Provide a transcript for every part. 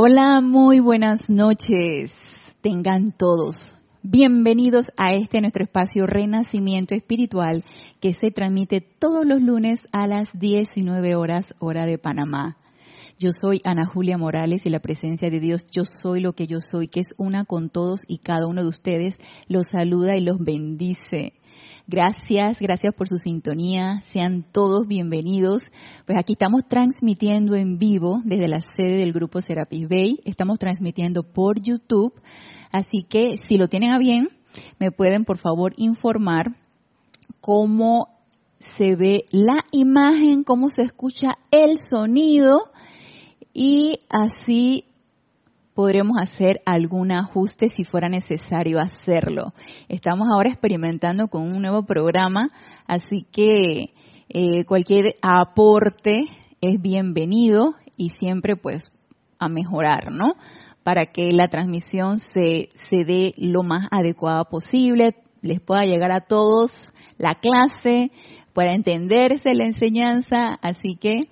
Hola, muy buenas noches. Tengan todos bienvenidos a este nuestro espacio Renacimiento Espiritual que se transmite todos los lunes a las 19 horas hora de Panamá. Yo soy Ana Julia Morales y la presencia de Dios, yo soy lo que yo soy, que es una con todos y cada uno de ustedes, los saluda y los bendice. Gracias, gracias por su sintonía. Sean todos bienvenidos. Pues aquí estamos transmitiendo en vivo desde la sede del grupo Serapis Bay. Estamos transmitiendo por YouTube. Así que si lo tienen a bien, me pueden por favor informar cómo se ve la imagen, cómo se escucha el sonido y así podremos hacer algún ajuste si fuera necesario hacerlo. Estamos ahora experimentando con un nuevo programa, así que eh, cualquier aporte es bienvenido y siempre pues a mejorar, ¿no? Para que la transmisión se, se dé lo más adecuada posible, les pueda llegar a todos la clase, pueda entenderse la enseñanza, así que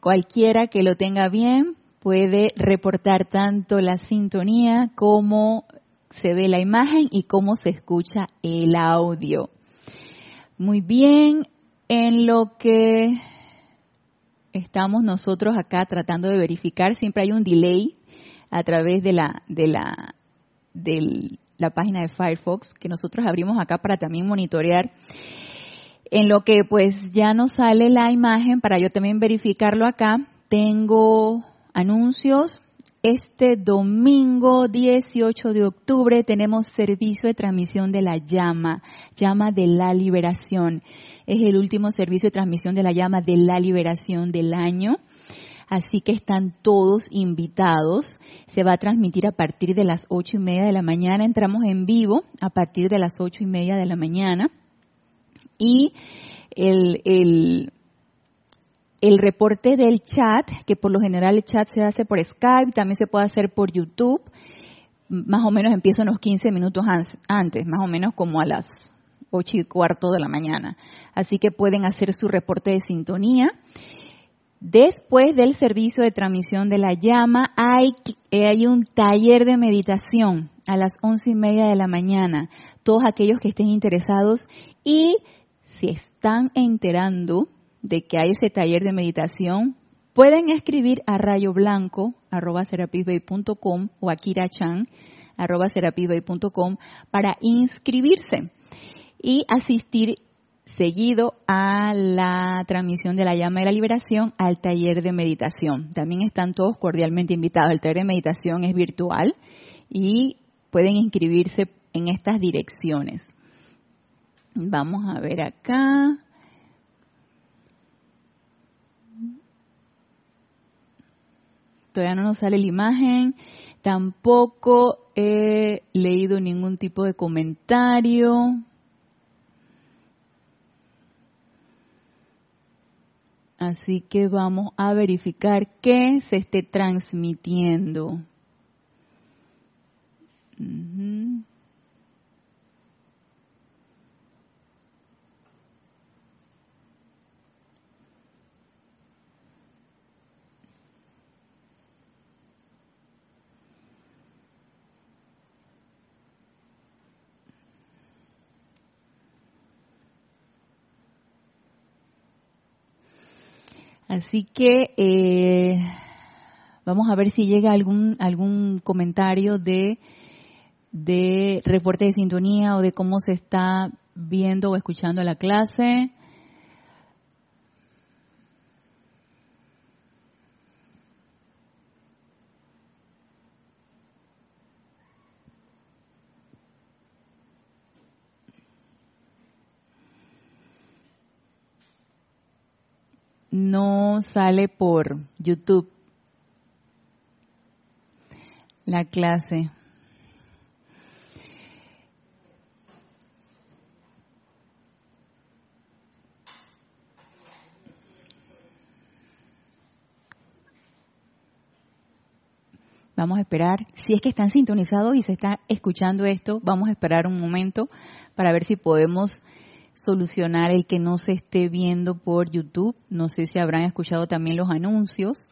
cualquiera que lo tenga bien puede reportar tanto la sintonía como se ve la imagen y cómo se escucha el audio. Muy bien, en lo que estamos nosotros acá tratando de verificar, siempre hay un delay a través de la, de la, de la página de Firefox que nosotros abrimos acá para también monitorear. En lo que pues ya nos sale la imagen para yo también verificarlo acá, tengo anuncios. Este domingo 18 de octubre tenemos servicio de transmisión de la llama, llama de la liberación. Es el último servicio de transmisión de la llama de la liberación del año. Así que están todos invitados. Se va a transmitir a partir de las ocho y media de la mañana. Entramos en vivo a partir de las ocho y media de la mañana. Y el, el, el reporte del chat, que por lo general el chat se hace por Skype, también se puede hacer por YouTube, más o menos empieza unos 15 minutos antes, más o menos como a las 8 y cuarto de la mañana. Así que pueden hacer su reporte de sintonía. Después del servicio de transmisión de la llama, hay, hay un taller de meditación a las once y media de la mañana. Todos aquellos que estén interesados y si están enterando de que hay ese taller de meditación, pueden escribir a rayo blanco o a kirachan para inscribirse y asistir seguido a la transmisión de la llama de la liberación al taller de meditación. También están todos cordialmente invitados. El taller de meditación es virtual y pueden inscribirse en estas direcciones. Vamos a ver acá. Todavía no nos sale la imagen, tampoco he leído ningún tipo de comentario. Así que vamos a verificar que se esté transmitiendo. Así que eh, vamos a ver si llega algún algún comentario de de reporte de sintonía o de cómo se está viendo o escuchando la clase. No sale por YouTube la clase. Vamos a esperar, si es que están sintonizados y se está escuchando esto, vamos a esperar un momento para ver si podemos solucionar el que no se esté viendo por YouTube. No sé si habrán escuchado también los anuncios.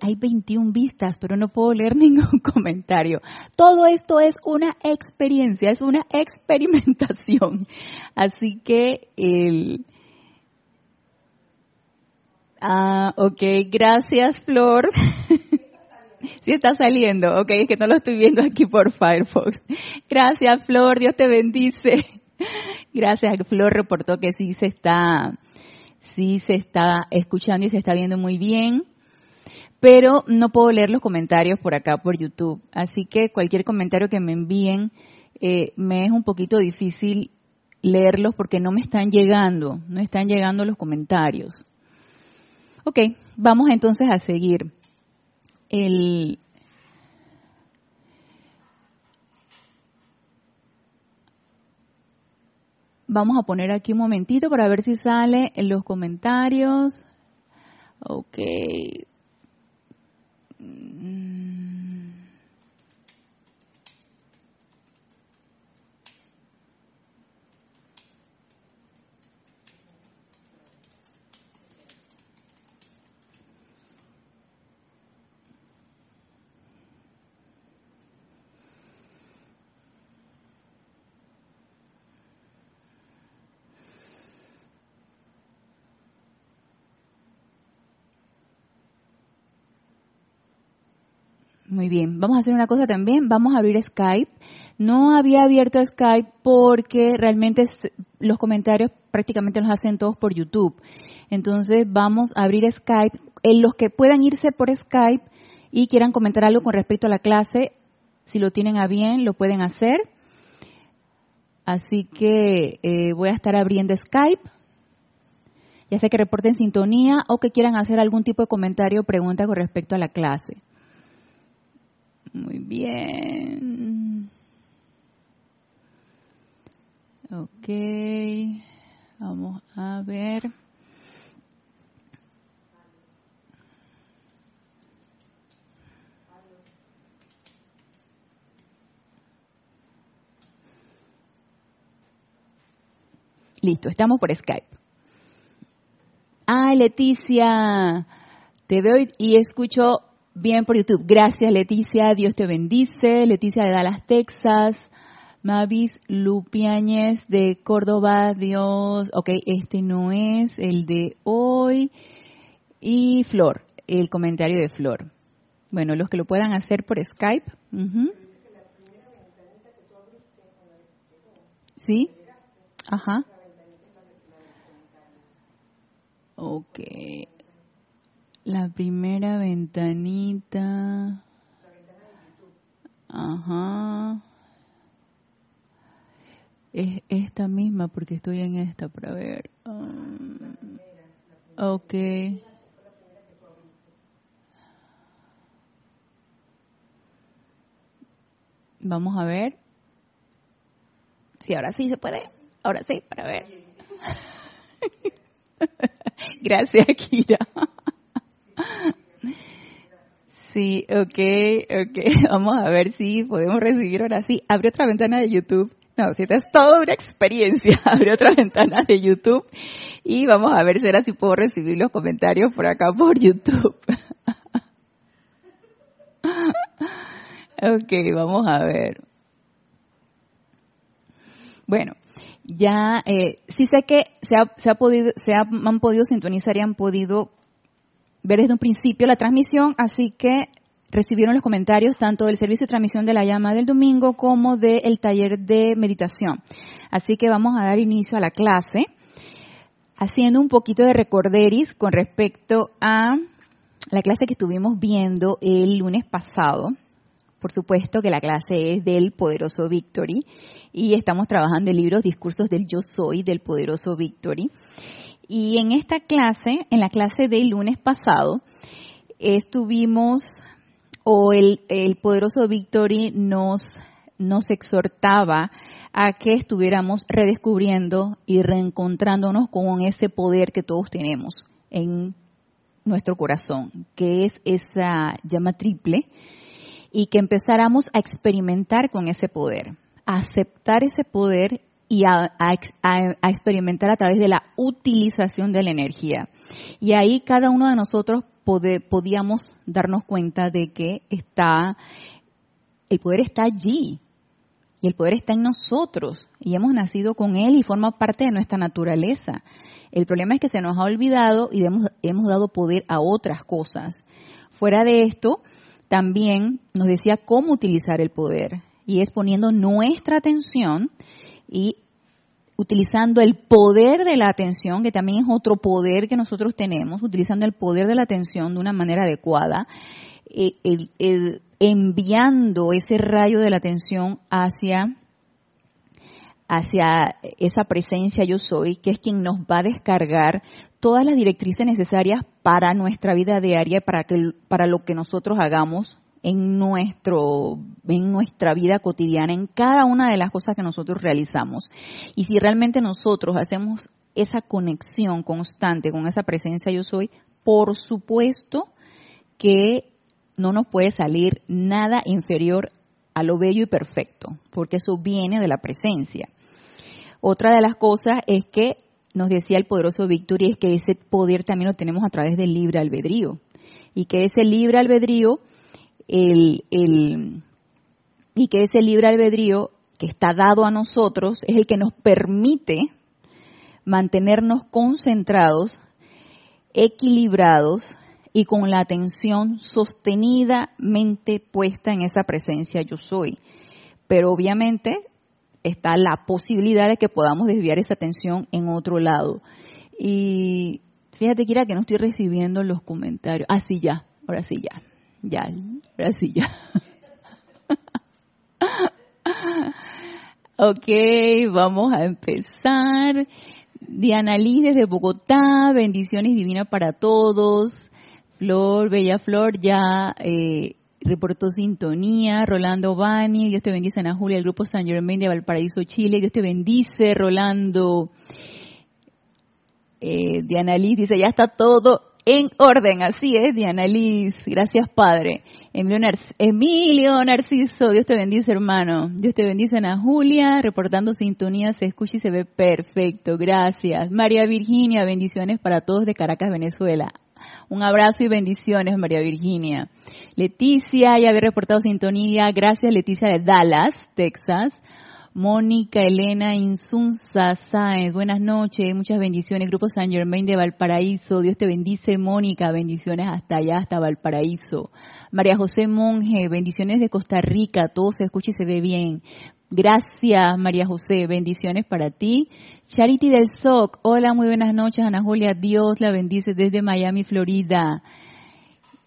Hay 21 vistas, pero no puedo leer ningún comentario. Todo esto es una experiencia, es una experimentación. Así que el... Ah, ok, gracias Flor. sí está saliendo, ok, es que no lo estoy viendo aquí por Firefox. Gracias Flor, Dios te bendice. Gracias, Flor reportó que sí se está, sí se está escuchando y se está viendo muy bien pero no puedo leer los comentarios por acá por YouTube. Así que cualquier comentario que me envíen eh, me es un poquito difícil leerlos porque no me están llegando, no están llegando los comentarios. Ok, vamos entonces a seguir. El, vamos a poner aquí un momentito para ver si sale en los comentarios. Ok, Mm. Muy bien, vamos a hacer una cosa también, vamos a abrir Skype. No había abierto Skype porque realmente los comentarios prácticamente los hacen todos por YouTube. Entonces vamos a abrir Skype. En los que puedan irse por Skype y quieran comentar algo con respecto a la clase, si lo tienen a bien, lo pueden hacer. Así que eh, voy a estar abriendo Skype. Ya sea que reporten sintonía o que quieran hacer algún tipo de comentario o pregunta con respecto a la clase. Muy bien. Ok. Vamos a ver. Listo, estamos por Skype. Ay, Leticia, te veo y escucho bien por YouTube. Gracias, Leticia. Dios te bendice. Leticia de Dallas, Texas. Mavis Lupiáñez de Córdoba. Dios. Ok, este no es el de hoy. Y Flor, el comentario de Flor. Bueno, los que lo puedan hacer por Skype. ¿Sí? Ajá. Ok. La primera ventanita. Ajá. Es esta misma porque estoy en esta para ver. Um, ok. Vamos a ver. Sí, ahora sí se puede. Ahora sí, para ver. Gracias, Kira. Sí, ok, ok. Vamos a ver si podemos recibir ahora sí. Abre otra ventana de YouTube. No, si esta es toda una experiencia. Abre otra ventana de YouTube y vamos a ver si ahora sí puedo recibir los comentarios por acá por YouTube. ok, vamos a ver. Bueno, ya eh, sí sé que se, ha, se, ha podido, se han podido sintonizar y han podido ver desde un principio la transmisión, así que recibieron los comentarios tanto del servicio de transmisión de la llama del domingo como del taller de meditación. Así que vamos a dar inicio a la clase haciendo un poquito de recorderis con respecto a la clase que estuvimos viendo el lunes pasado. Por supuesto que la clase es del poderoso Victory y estamos trabajando en libros Discursos del Yo Soy del poderoso Victory. Y en esta clase, en la clase del lunes pasado, estuvimos, o el, poderoso Victory nos, nos exhortaba a que estuviéramos redescubriendo y reencontrándonos con ese poder que todos tenemos en nuestro corazón, que es esa llama triple, y que empezáramos a experimentar con ese poder, a aceptar ese poder y a, experimentar a través de la utilización de la energía. Y ahí cada uno de nosotros podíamos darnos cuenta de que está, el poder está allí, y el poder está en nosotros y hemos nacido con él y forma parte de nuestra naturaleza. El problema es que se nos ha olvidado y hemos, hemos dado poder a otras cosas. Fuera de esto, también nos decía cómo utilizar el poder y es poniendo nuestra atención y utilizando el poder de la atención, que también es otro poder que nosotros tenemos, utilizando el poder de la atención de una manera adecuada, eh, enviando ese rayo de la atención hacia hacia esa presencia yo soy, que es quien nos va a descargar todas las directrices necesarias para nuestra vida diaria, para, que, para lo que nosotros hagamos en, nuestro, en nuestra vida cotidiana, en cada una de las cosas que nosotros realizamos. Y si realmente nosotros hacemos esa conexión constante con esa presencia yo soy, por supuesto que no nos puede salir nada inferior a lo bello y perfecto, porque eso viene de la presencia. Otra de las cosas es que nos decía el poderoso Víctor y es que ese poder también lo tenemos a través del libre albedrío. Y que ese libre albedrío, el, y que ese libre albedrío que está dado a nosotros es el que nos permite mantenernos concentrados, equilibrados y con la atención sostenidamente puesta en esa presencia yo soy. Pero obviamente está la posibilidad de que podamos desviar esa atención en otro lado. Y fíjate, Kira, que no estoy recibiendo los comentarios. Ah, sí, ya, ahora sí, ya, ya, ahora sí, ya. ok, vamos a empezar. Diana Liz desde Bogotá, bendiciones divinas para todos. Flor, Bella Flor, ya eh, reportó sintonía, Rolando Bani, Dios te bendice Ana Julia, el grupo San Germain de Valparaíso, Chile, Dios te bendice, Rolando. Eh, Diana Liz dice, ya está todo en orden, así es, Diana Liz, gracias Padre. Emilio, Narciso, Dios te bendice hermano, Dios te bendice Ana Julia, reportando sintonía, se escucha y se ve perfecto, gracias. María Virginia, bendiciones para todos de Caracas, Venezuela. Un abrazo y bendiciones, María Virginia. Leticia, ya había reportado sintonía. Gracias, Leticia de Dallas, Texas. Mónica Elena Insunza Sáenz, buenas noches, muchas bendiciones. Grupo San Germain de Valparaíso, Dios te bendice, Mónica, bendiciones hasta allá, hasta Valparaíso. María José Monje, bendiciones de Costa Rica, todo se escucha y se ve bien. Gracias, María José. Bendiciones para ti. Charity del SOC. Hola, muy buenas noches, Ana Julia. Dios la bendice desde Miami, Florida.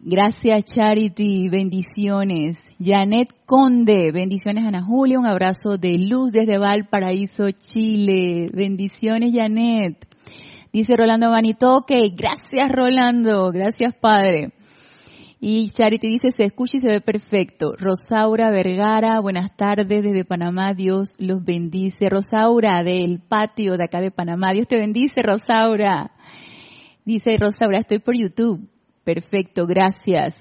Gracias, Charity. Bendiciones. Janet Conde. Bendiciones, Ana Julia. Un abrazo de luz desde Valparaíso, Chile. Bendiciones, Janet. Dice Rolando Manitoque. Gracias, Rolando. Gracias, Padre. Y Charity dice, se escucha y se ve perfecto. Rosaura Vergara, buenas tardes desde Panamá, Dios los bendice. Rosaura, del patio de acá de Panamá, Dios te bendice, Rosaura. Dice Rosaura, estoy por YouTube. Perfecto, gracias.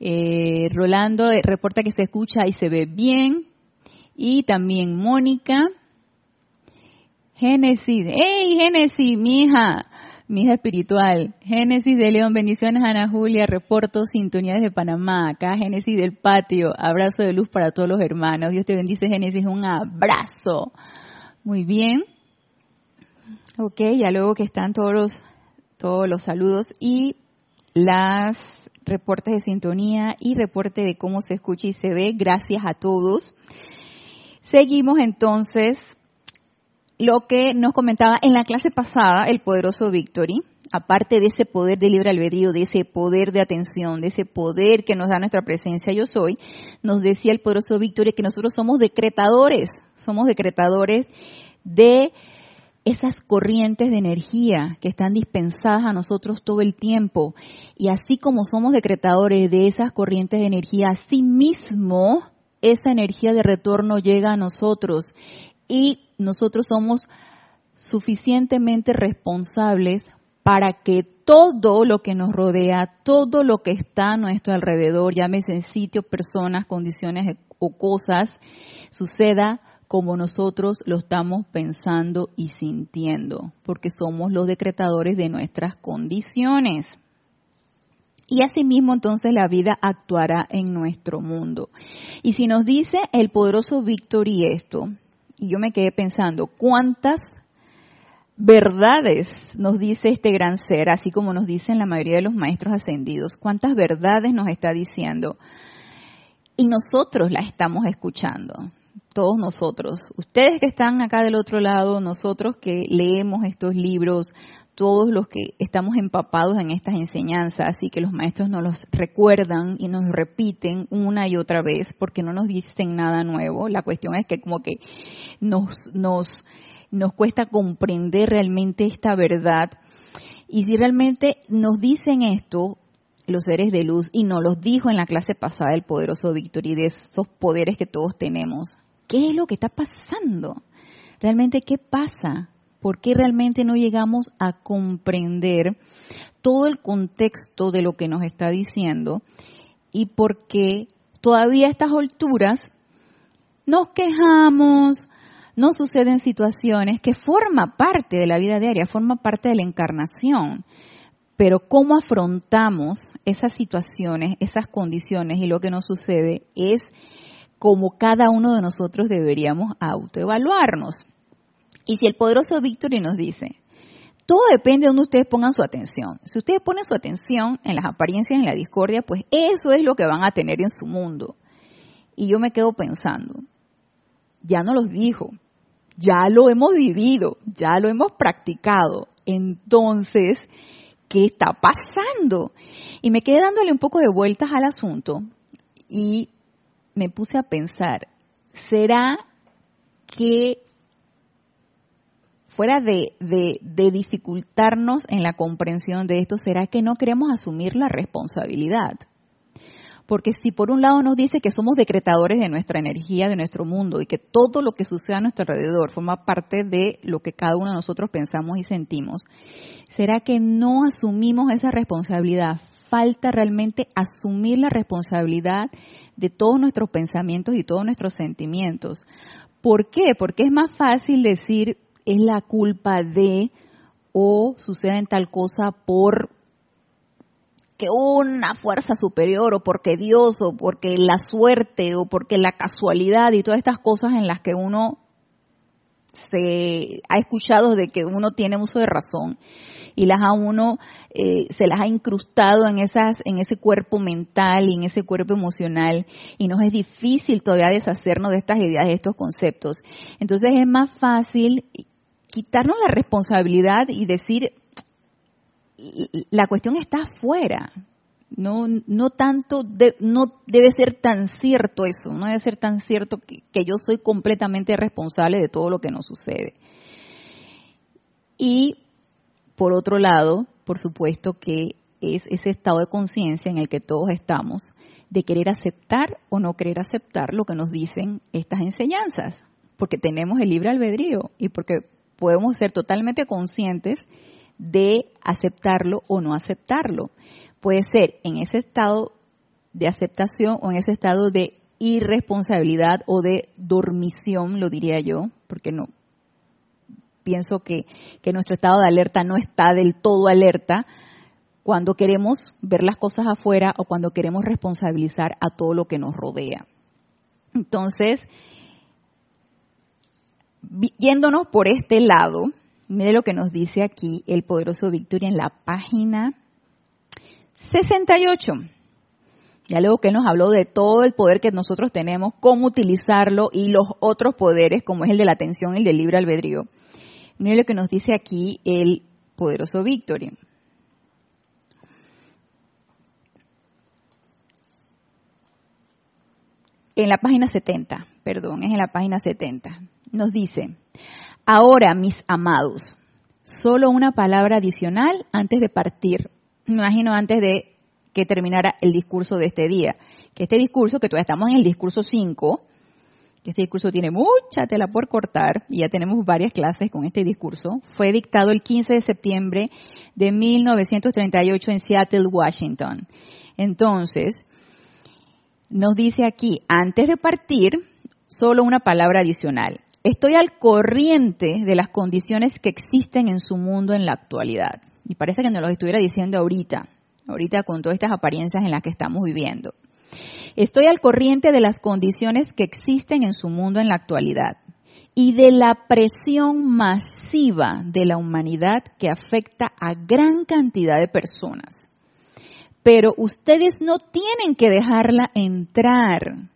Eh, Rolando eh, reporta que se escucha y se ve bien. Y también Mónica. Génesis, ¡hey Génesis, mi hija! mi hija espiritual. Génesis de León, bendiciones Ana Julia, reporto sintonía de Panamá, acá Génesis del patio, abrazo de luz para todos los hermanos. Dios te bendice Génesis, un abrazo. Muy bien. Ok, ya luego que están todos los, todos los saludos y las reportes de sintonía y reporte de cómo se escucha y se ve, gracias a todos. Seguimos entonces lo que nos comentaba en la clase pasada el poderoso Victory, aparte de ese poder de libre albedrío, de ese poder de atención, de ese poder que nos da nuestra presencia yo soy, nos decía el poderoso Victory que nosotros somos decretadores, somos decretadores de esas corrientes de energía que están dispensadas a nosotros todo el tiempo. Y así como somos decretadores de esas corrientes de energía, así mismo esa energía de retorno llega a nosotros y nosotros somos suficientemente responsables para que todo lo que nos rodea, todo lo que está a nuestro alrededor, llámese sitios, personas, condiciones o cosas, suceda como nosotros lo estamos pensando y sintiendo, porque somos los decretadores de nuestras condiciones. Y asimismo entonces la vida actuará en nuestro mundo. Y si nos dice el poderoso Víctor y esto, y yo me quedé pensando, ¿cuántas verdades nos dice este gran ser, así como nos dicen la mayoría de los maestros ascendidos? ¿Cuántas verdades nos está diciendo? Y nosotros las estamos escuchando todos nosotros, ustedes que están acá del otro lado, nosotros que leemos estos libros, todos los que estamos empapados en estas enseñanzas y que los maestros nos los recuerdan y nos repiten una y otra vez porque no nos dicen nada nuevo. La cuestión es que como que nos, nos, nos cuesta comprender realmente esta verdad. Y si realmente nos dicen esto, los seres de luz, y nos los dijo en la clase pasada el poderoso Víctor y de esos poderes que todos tenemos, ¿qué es lo que está pasando? ¿Realmente qué pasa? ¿Por qué realmente no llegamos a comprender todo el contexto de lo que nos está diciendo? Y por qué todavía a estas alturas nos quejamos, no suceden situaciones que forma parte de la vida diaria, forma parte de la encarnación. Pero cómo afrontamos esas situaciones, esas condiciones y lo que nos sucede es como cada uno de nosotros deberíamos autoevaluarnos. Y si el poderoso Victory nos dice, todo depende de donde ustedes pongan su atención. Si ustedes ponen su atención en las apariencias, en la discordia, pues eso es lo que van a tener en su mundo. Y yo me quedo pensando, ya no los dijo, ya lo hemos vivido, ya lo hemos practicado. Entonces, ¿qué está pasando? Y me quedé dándole un poco de vueltas al asunto y me puse a pensar, ¿será que fuera de, dificultarnos en la comprensión de esto, ¿será que no queremos asumir la responsabilidad? Porque si por un lado nos dice que somos decretadores de nuestra energía, de nuestro mundo, y que todo lo que sucede a nuestro alrededor forma parte de lo que cada uno de nosotros pensamos y sentimos, ¿será que no asumimos esa responsabilidad? Falta realmente asumir la responsabilidad de todos nuestros pensamientos y todos nuestros sentimientos. ¿Por qué? Porque es más fácil decir, es la culpa de o sucede en tal cosa por que una fuerza superior o porque Dios o porque la suerte o porque la casualidad y todas estas cosas en las que uno se ha escuchado de que uno tiene uso de razón y las a uno eh, se las ha incrustado en esas en ese cuerpo mental y en ese cuerpo emocional y nos es difícil todavía deshacernos de estas ideas de estos conceptos entonces es más fácil quitarnos la responsabilidad y decir, la cuestión está afuera. No, no tanto, no debe ser tan cierto eso, no debe ser tan cierto que, que yo soy completamente responsable de todo lo que nos sucede. Y por otro lado, por supuesto que es ese estado de conciencia en el que todos estamos, de querer aceptar o no querer aceptar lo que nos dicen estas enseñanzas, porque tenemos el libre albedrío y porque podemos ser totalmente conscientes de aceptarlo o no aceptarlo. Puede ser en ese estado de aceptación o en ese estado de irresponsabilidad o de dormición, lo diría yo, porque no pienso que, que nuestro estado de alerta no está del todo alerta cuando queremos ver las cosas afuera o cuando queremos responsabilizar a todo lo que nos rodea. Entonces, yéndonos por este lado, mire lo que nos dice aquí el poderoso Victoria en la página 68. Ya luego que nos habló de todo el poder que nosotros tenemos, cómo utilizarlo y los otros poderes, como es el de la atención y el del libre albedrío. Mire lo que nos dice aquí el poderoso Victoria. En la página 70, perdón, es en la página 70 nos dice, ahora mis amados, solo una palabra adicional antes de partir. Me imagino antes de que terminara el discurso de este día. Que este discurso, que todavía estamos en el discurso 5, Este discurso tiene mucha tela por cortar y ya tenemos varias clases con este discurso. Fue dictado el 15 de septiembre de 1938 en Seattle, Washington. Entonces, nos dice aquí, antes de partir, solo una palabra adicional. Estoy al corriente de las condiciones que existen en su mundo en la actualidad. Y parece que nos lo estuviera diciendo ahorita, ahorita con todas estas apariencias en las que estamos viviendo. Estoy al corriente de las condiciones que existen en su mundo en la actualidad y de la presión masiva de la humanidad que afecta a gran cantidad de personas. Pero ustedes no tienen que dejarla entrar.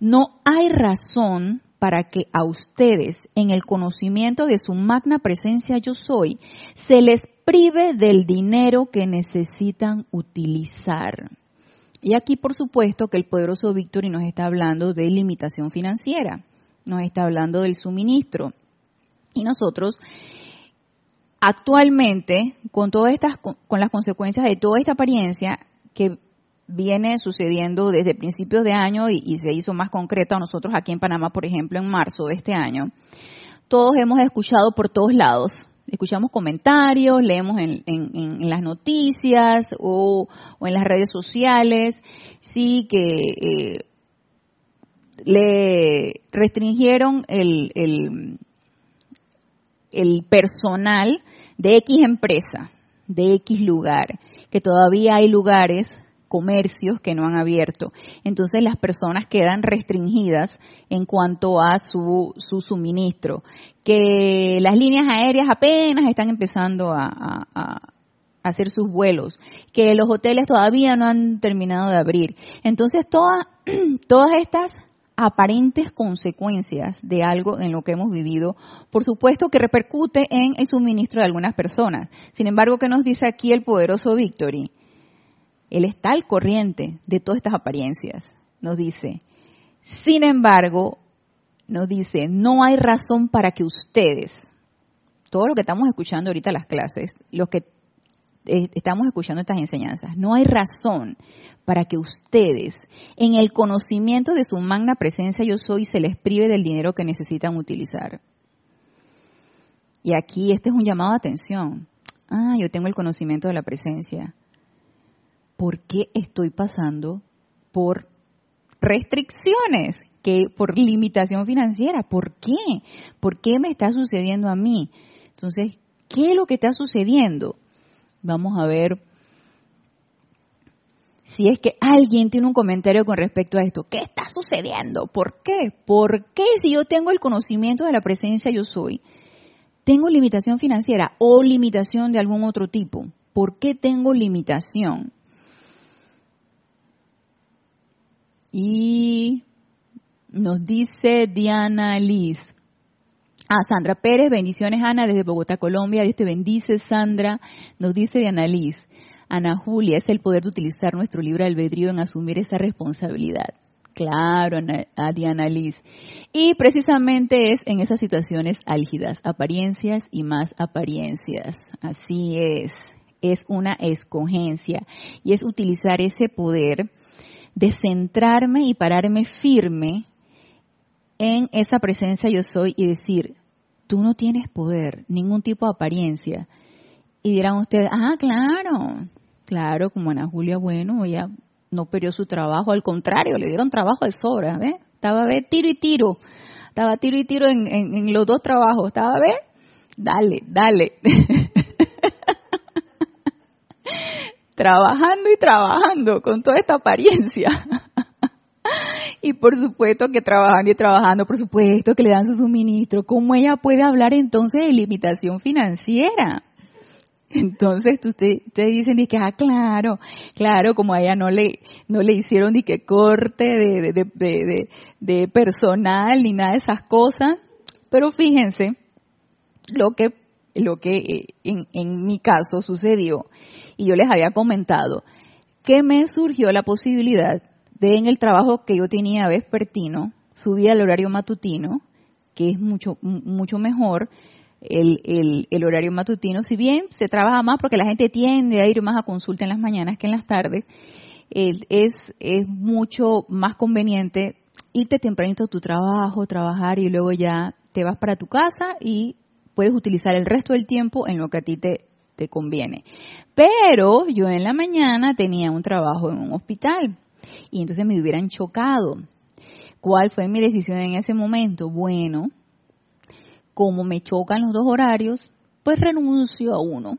No hay razón para que a ustedes, en el conocimiento de su magna presencia yo soy, se les prive del dinero que necesitan utilizar. Y aquí, por supuesto, que el poderoso Victory nos está hablando de limitación financiera, nos está hablando del suministro. Y nosotros, actualmente, con todas estas, con las consecuencias de toda esta apariencia que viene sucediendo desde principios de año y, y se hizo más concreta a nosotros aquí en Panamá, por ejemplo, en marzo de este año, todos hemos escuchado por todos lados escuchamos comentarios, leemos en, las noticias o, en las redes sociales, sí que eh, le restringieron el, el personal de X empresa, de X lugar, que todavía hay lugares comercios que no han abierto. Entonces las personas quedan restringidas en cuanto a su, su suministro. Que las líneas aéreas apenas están empezando a, hacer sus vuelos, que los hoteles todavía no han terminado de abrir. Entonces todas todas estas aparentes consecuencias de algo en lo que hemos vivido, por supuesto que repercute en el suministro de algunas personas. Sin embargo, ¿qué nos dice aquí el poderoso Victory? Él está al corriente de todas estas apariencias, nos dice. Sin embargo, nos dice, no hay razón para que ustedes, todo lo que estamos escuchando ahorita las clases, los que eh, estamos escuchando estas enseñanzas, no hay razón para que ustedes, en el conocimiento de su magna presencia yo soy, se les prive del dinero que necesitan utilizar. Y aquí este es un llamado a atención. Ah, yo tengo el conocimiento de la presencia. ¿Por qué estoy pasando por restricciones? Que por limitación financiera, ¿por qué? ¿Por qué me está sucediendo a mí? Entonces, ¿qué es lo que está sucediendo? Vamos a ver si es que alguien tiene un comentario con respecto a esto. ¿Qué está sucediendo? ¿Por qué? ¿Por qué si yo tengo el conocimiento de la presencia yo soy? ¿Tengo limitación financiera o limitación de algún otro tipo? ¿Por qué tengo limitación? Y nos dice Diana Liz. Ah, Sandra Pérez, bendiciones Ana desde Bogotá, Colombia. Dios te bendice, Sandra. Nos dice Diana Liz. Ana Julia, es el poder de utilizar nuestro libre albedrío en asumir esa responsabilidad. Claro, a Diana Liz. Y precisamente es en esas situaciones álgidas, apariencias y más apariencias. Así es. Es una escogencia y es utilizar ese poder de centrarme y pararme firme en esa presencia yo soy y decir, tú no tienes poder, ningún tipo de apariencia. Y dirán ustedes, ah, claro, claro, como Ana Julia, bueno, ella no perdió su trabajo, al contrario, le dieron trabajo de sobra, ¿ves? Estaba, ver tiro y tiro, estaba tiro y tiro en, en los dos trabajos, estaba, ver Dale, dale. trabajando y trabajando con toda esta apariencia. y por supuesto que trabajando y trabajando, por supuesto que le dan su suministro. ¿Cómo ella puede hablar entonces de limitación financiera? Entonces ustedes usted dicen que, ah, claro, claro, como a ella no le, no le hicieron ni que corte de, de, de, de, personal ni nada de esas cosas. Pero fíjense lo que, lo que eh, en, en mi caso sucedió y yo les había comentado que me surgió la posibilidad de en el trabajo que yo tenía vespertino, subir al horario matutino, que es mucho, mucho mejor el, el, horario matutino, si bien se trabaja más porque la gente tiende a ir más a consulta en las mañanas que en las tardes, es, es mucho más conveniente irte tempranito a tu trabajo, trabajar y luego ya te vas para tu casa y puedes utilizar el resto del tiempo en lo que a ti te, te conviene. Pero yo en la mañana tenía un trabajo en un hospital y entonces me hubieran chocado. ¿Cuál fue mi decisión en ese momento? Bueno, como me chocan los dos horarios, pues renuncio a uno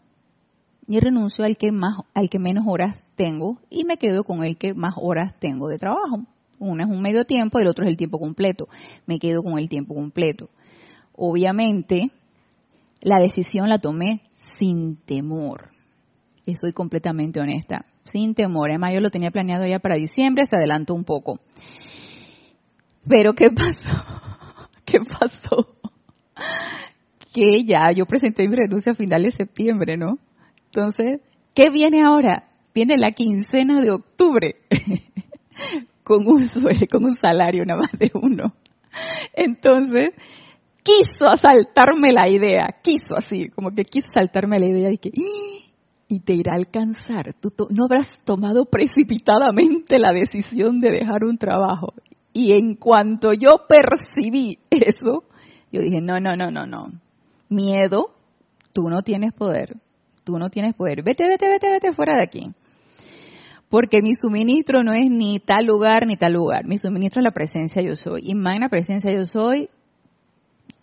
y renuncio al que más al que menos horas tengo y me quedo con el que más horas tengo de trabajo. Uno es un medio tiempo y el otro es el tiempo completo. Me quedo con el tiempo completo. Obviamente, la decisión la tomé sin temor. Estoy completamente honesta, sin temor. Además, yo lo tenía planeado ya para diciembre, se adelantó un poco. Pero ¿qué pasó? ¿Qué pasó? Que ya yo presenté mi renuncia a finales de septiembre, ¿no? Entonces, ¿qué viene ahora? Viene la quincena de octubre con un con un salario nada más de uno. Entonces, quiso asaltarme la idea, quiso así, como que quiso saltarme la idea y que y te irá a alcanzar. Tú no habrás tomado precipitadamente la decisión de dejar un trabajo. Y en cuanto yo percibí eso, yo dije, no, no, no, no, no. Miedo, tú no tienes poder tú no tienes poder. Vete, vete, vete, vete fuera de aquí. Porque mi suministro no es ni tal lugar ni tal lugar. Mi suministro es la presencia yo soy. Y magna presencia yo soy,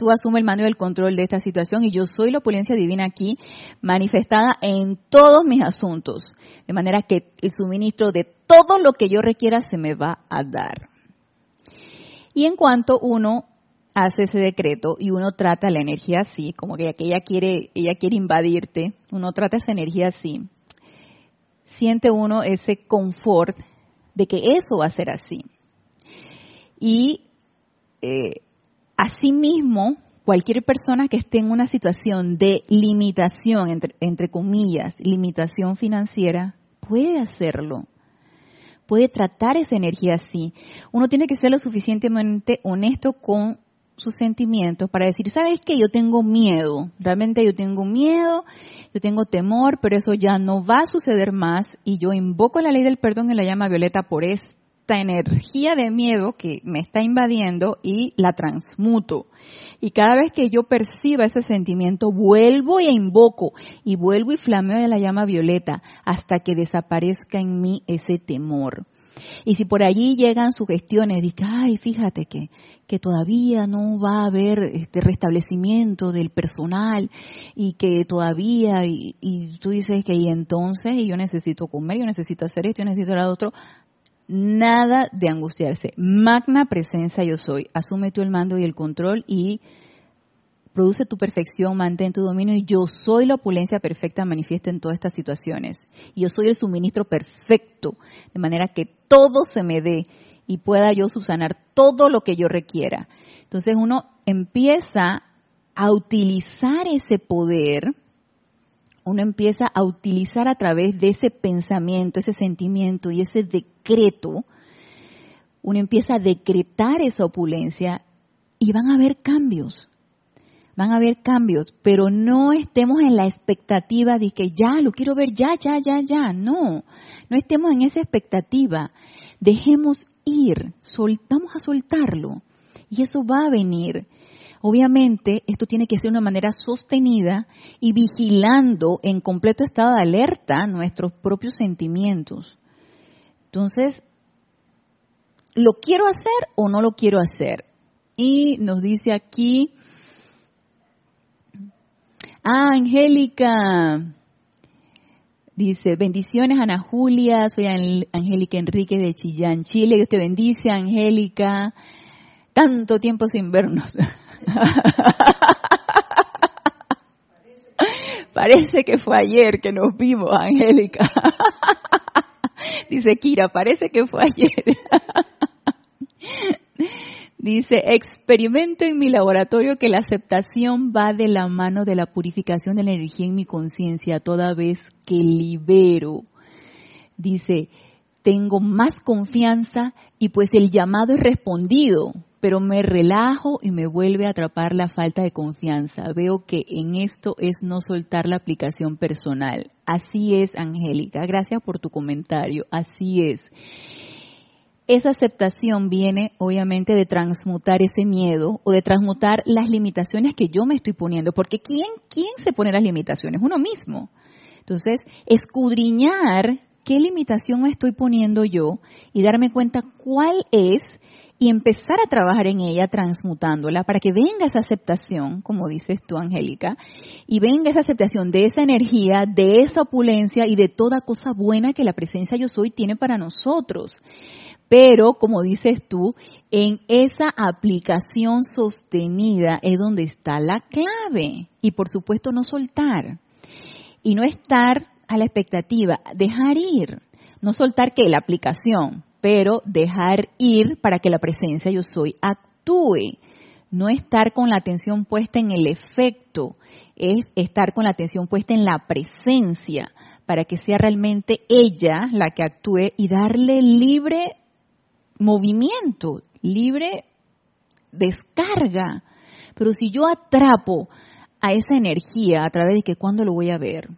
tú asumes el mando y el control de esta situación y yo soy la opulencia divina aquí manifestada en todos mis asuntos. De manera que el suministro de todo lo que yo requiera se me va a dar. Y en cuanto uno hace ese decreto y uno trata la energía así, como que ella quiere, ella quiere invadirte, uno trata esa energía así, siente uno ese confort de que eso va a ser así. Y eh, asimismo, cualquier persona que esté en una situación de limitación, entre, entre comillas, limitación financiera, puede hacerlo puede tratar esa energía así. Uno tiene que ser lo suficientemente honesto con sus sentimientos para decir, ¿sabes qué? Yo tengo miedo, realmente yo tengo miedo, yo tengo temor, pero eso ya no va a suceder más y yo invoco la ley del perdón y la llama violeta por esta energía de miedo que me está invadiendo y la transmuto. Y cada vez que yo perciba ese sentimiento, vuelvo e invoco y vuelvo y flameo de la llama violeta hasta que desaparezca en mí ese temor. Y si por allí llegan sugestiones, dice, ay, fíjate que, que todavía no va a haber este restablecimiento del personal y que todavía, y, tú dices que y entonces, y yo necesito comer, yo necesito hacer esto, yo necesito lo otro, nada de angustiarse. Magna presencia yo soy. Asume tú el mando y el control y produce tu perfección, mantén tu dominio y yo soy la opulencia perfecta manifiesta en todas estas situaciones. Y yo soy el suministro perfecto, de manera que todo se me dé y pueda yo subsanar todo lo que yo requiera. Entonces uno empieza a utilizar ese poder, uno empieza a utilizar a través de ese pensamiento, ese sentimiento y ese decreto, uno empieza a decretar esa opulencia y van a haber cambios van a haber cambios, pero no estemos en la expectativa de que ya, lo quiero ver ya, ya, ya, ya. No, no estemos en esa expectativa. Dejemos ir, soltamos a soltarlo y eso va a venir. Obviamente, esto tiene que ser de una manera sostenida y vigilando en completo estado de alerta nuestros propios sentimientos. Entonces, ¿lo quiero hacer o no lo quiero hacer? Y nos dice aquí, Ah, Angélica. Dice, bendiciones Ana Julia, soy Angélica Enrique de Chillán, Chile. Dios te bendice, Angélica. Tanto tiempo sin vernos. parece que fue ayer que nos vimos, Angélica. Dice Kira, parece que fue ayer. Dice, experimento en mi laboratorio que la aceptación va de la mano de la purificación de la energía en mi conciencia toda vez que libero. Dice, tengo más confianza y pues el llamado es respondido, pero me relajo y me vuelve a atrapar la falta de confianza. Veo que en esto es no soltar la aplicación personal. Así es, Angélica. Gracias por tu comentario. Así es esa aceptación viene obviamente de transmutar ese miedo o de transmutar las limitaciones que yo me estoy poniendo, porque ¿quién, quién se pone las limitaciones? Uno mismo. Entonces, escudriñar qué limitación me estoy poniendo yo y darme cuenta cuál es y empezar a trabajar en ella transmutándola para que venga esa aceptación, como dices tú, Angélica, y venga esa aceptación de esa energía, de esa opulencia y de toda cosa buena que la presencia yo soy tiene para nosotros. Pero, como dices tú, en esa aplicación sostenida es donde está la clave. Y por supuesto no soltar. Y no estar a la expectativa, dejar ir. No soltar que la aplicación, pero dejar ir para que la presencia yo soy actúe. No estar con la atención puesta en el efecto, es estar con la atención puesta en la presencia, para que sea realmente ella la que actúe y darle libre movimiento, libre descarga. Pero si yo atrapo a esa energía a través de que cuándo lo voy a ver,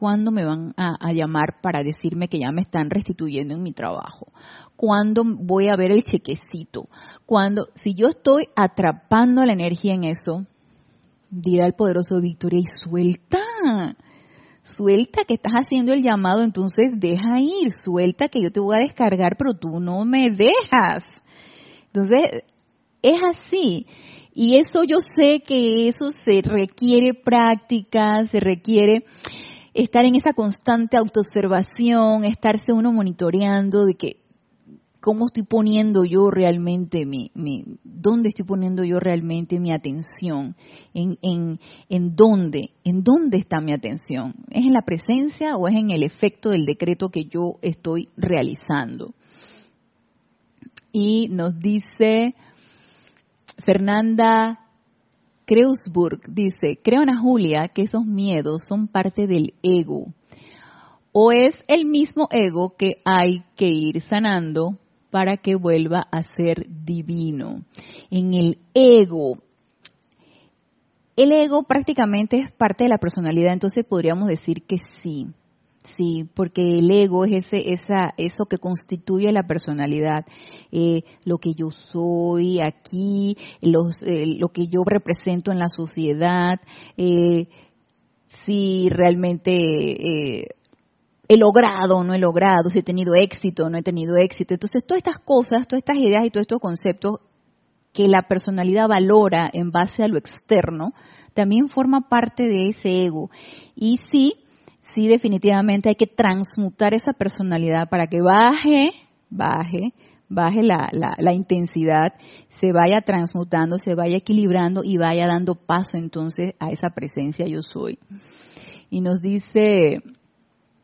¿Cuándo me van a, llamar para decirme que ya me están restituyendo en mi trabajo? ¿Cuándo voy a ver el chequecito? Cuando, si yo estoy atrapando la energía en eso, dirá el poderoso Victoria, y suelta, suelta que estás haciendo el llamado, entonces deja ir, suelta que yo te voy a descargar, pero tú no me dejas. Entonces, es así. Y eso yo sé que eso se requiere práctica, se requiere estar en esa constante autoobservación, estarse uno monitoreando de que cómo estoy poniendo yo realmente mi, mi dónde estoy poniendo yo realmente mi atención, en, en, en dónde, en dónde está mi atención, es en la presencia o es en el efecto del decreto que yo estoy realizando. Y nos dice Fernanda Kreuzburg dice, creo Ana Julia que esos miedos son parte del ego. O es el mismo ego que hay que ir sanando para que vuelva a ser divino. En el ego, el ego prácticamente es parte de la personalidad, entonces podríamos decir que sí. Sí, porque el ego es ese, esa, eso que constituye la personalidad, eh, lo que yo soy aquí, los, eh, lo que yo represento en la sociedad, eh, si realmente he logrado o no he logrado, si he tenido éxito o no he tenido éxito. Entonces, todas estas cosas, todas estas ideas y todos estos conceptos que la personalidad valora en base a lo externo, también forma parte de ese ego. Y sí, sí definitivamente hay que transmutar esa personalidad para que baje, baje, baje la, la, intensidad, se vaya transmutando, se vaya equilibrando y vaya dando paso entonces a esa presencia yo soy. Y nos dice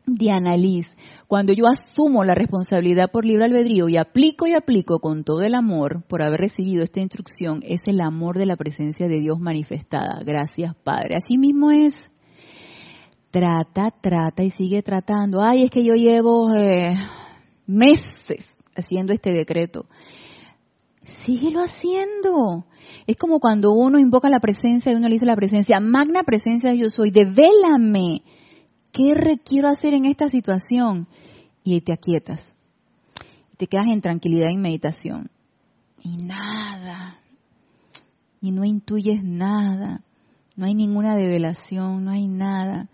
Diana Liz, cuando yo asumo la responsabilidad por libre albedrío y aplico y aplico con todo el amor por haber recibido esta instrucción, es el amor de la presencia de Dios manifestada. Gracias, Padre. Así mismo es trata, trata y sigue tratando. Ay, es que yo llevo eh, meses haciendo este decreto. Síguelo haciendo. Es como cuando uno invoca la presencia y uno le dice la presencia, magna presencia yo soy, devélame. ¿Qué requiero hacer en esta situación? Y te aquietas. Te quedas en tranquilidad y meditación. Y nada. Y no intuyes nada. No hay ninguna develación, no hay nada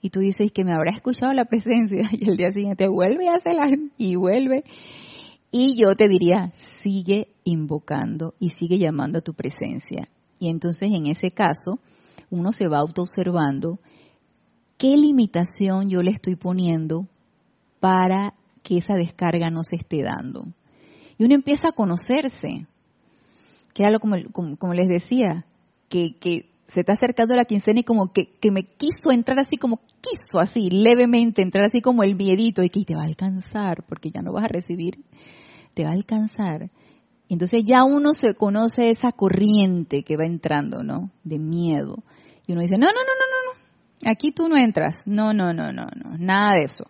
y tú dices que me habrá escuchado la presencia y el día siguiente vuelve a hacerla y vuelve. Y yo te diría, sigue invocando y sigue llamando a tu presencia. Y entonces en ese caso, uno se va autoobservando qué limitación yo le estoy poniendo para que esa descarga no se esté dando. Y uno empieza a conocerse, que era lo como, como, les decía, que, que se está acercando la quincena y como que, que, me quiso entrar así como quiso así levemente entrar así como el miedito y que te va a alcanzar porque ya no vas a recibir te va a alcanzar entonces ya uno se conoce esa corriente que va entrando no de miedo. Y uno dice no no no no no no aquí tú no entras no no no no no nada de eso.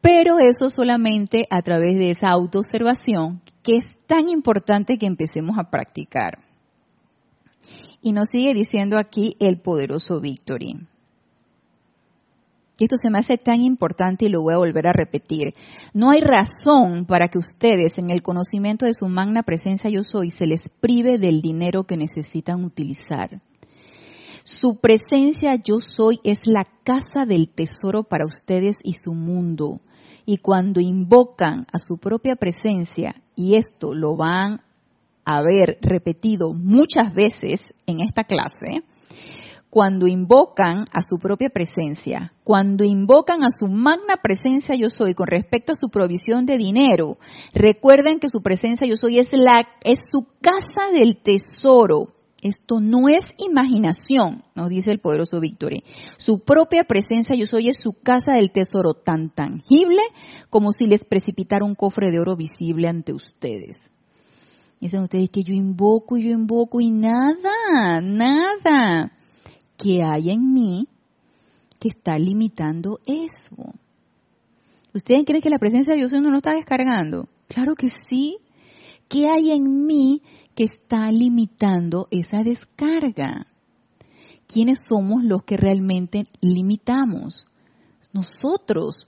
Pero eso solamente a través de esa autoobservación que es tan importante que empecemos a practicar y nos sigue diciendo aquí el poderoso Victory. Y esto se me hace tan importante y lo voy a volver a repetir. No hay razón para que ustedes, en el conocimiento de su magna presencia yo soy, se les prive del dinero que necesitan utilizar. Su presencia yo soy es la casa del tesoro para ustedes y su mundo. Y cuando invocan a su propia presencia, y esto lo van a ver repetido muchas veces en esta clase, cuando invocan a su propia presencia, cuando invocan a su magna presencia yo soy con respecto a su provisión de dinero, recuerden que su presencia yo soy es la es su casa del tesoro. Esto no es imaginación, nos dice el poderoso Victory. Su propia presencia yo soy es su casa del tesoro tan tangible como si les precipitara un cofre de oro visible ante ustedes. Dicen ustedes que yo invoco y yo invoco y nada, nada que hay en mí que está limitando eso. ¿Ustedes creen que la presencia de Dios no lo está descargando? Claro que sí. ¿Qué hay en mí que está limitando esa descarga? ¿Quiénes somos los que realmente limitamos? Nosotros.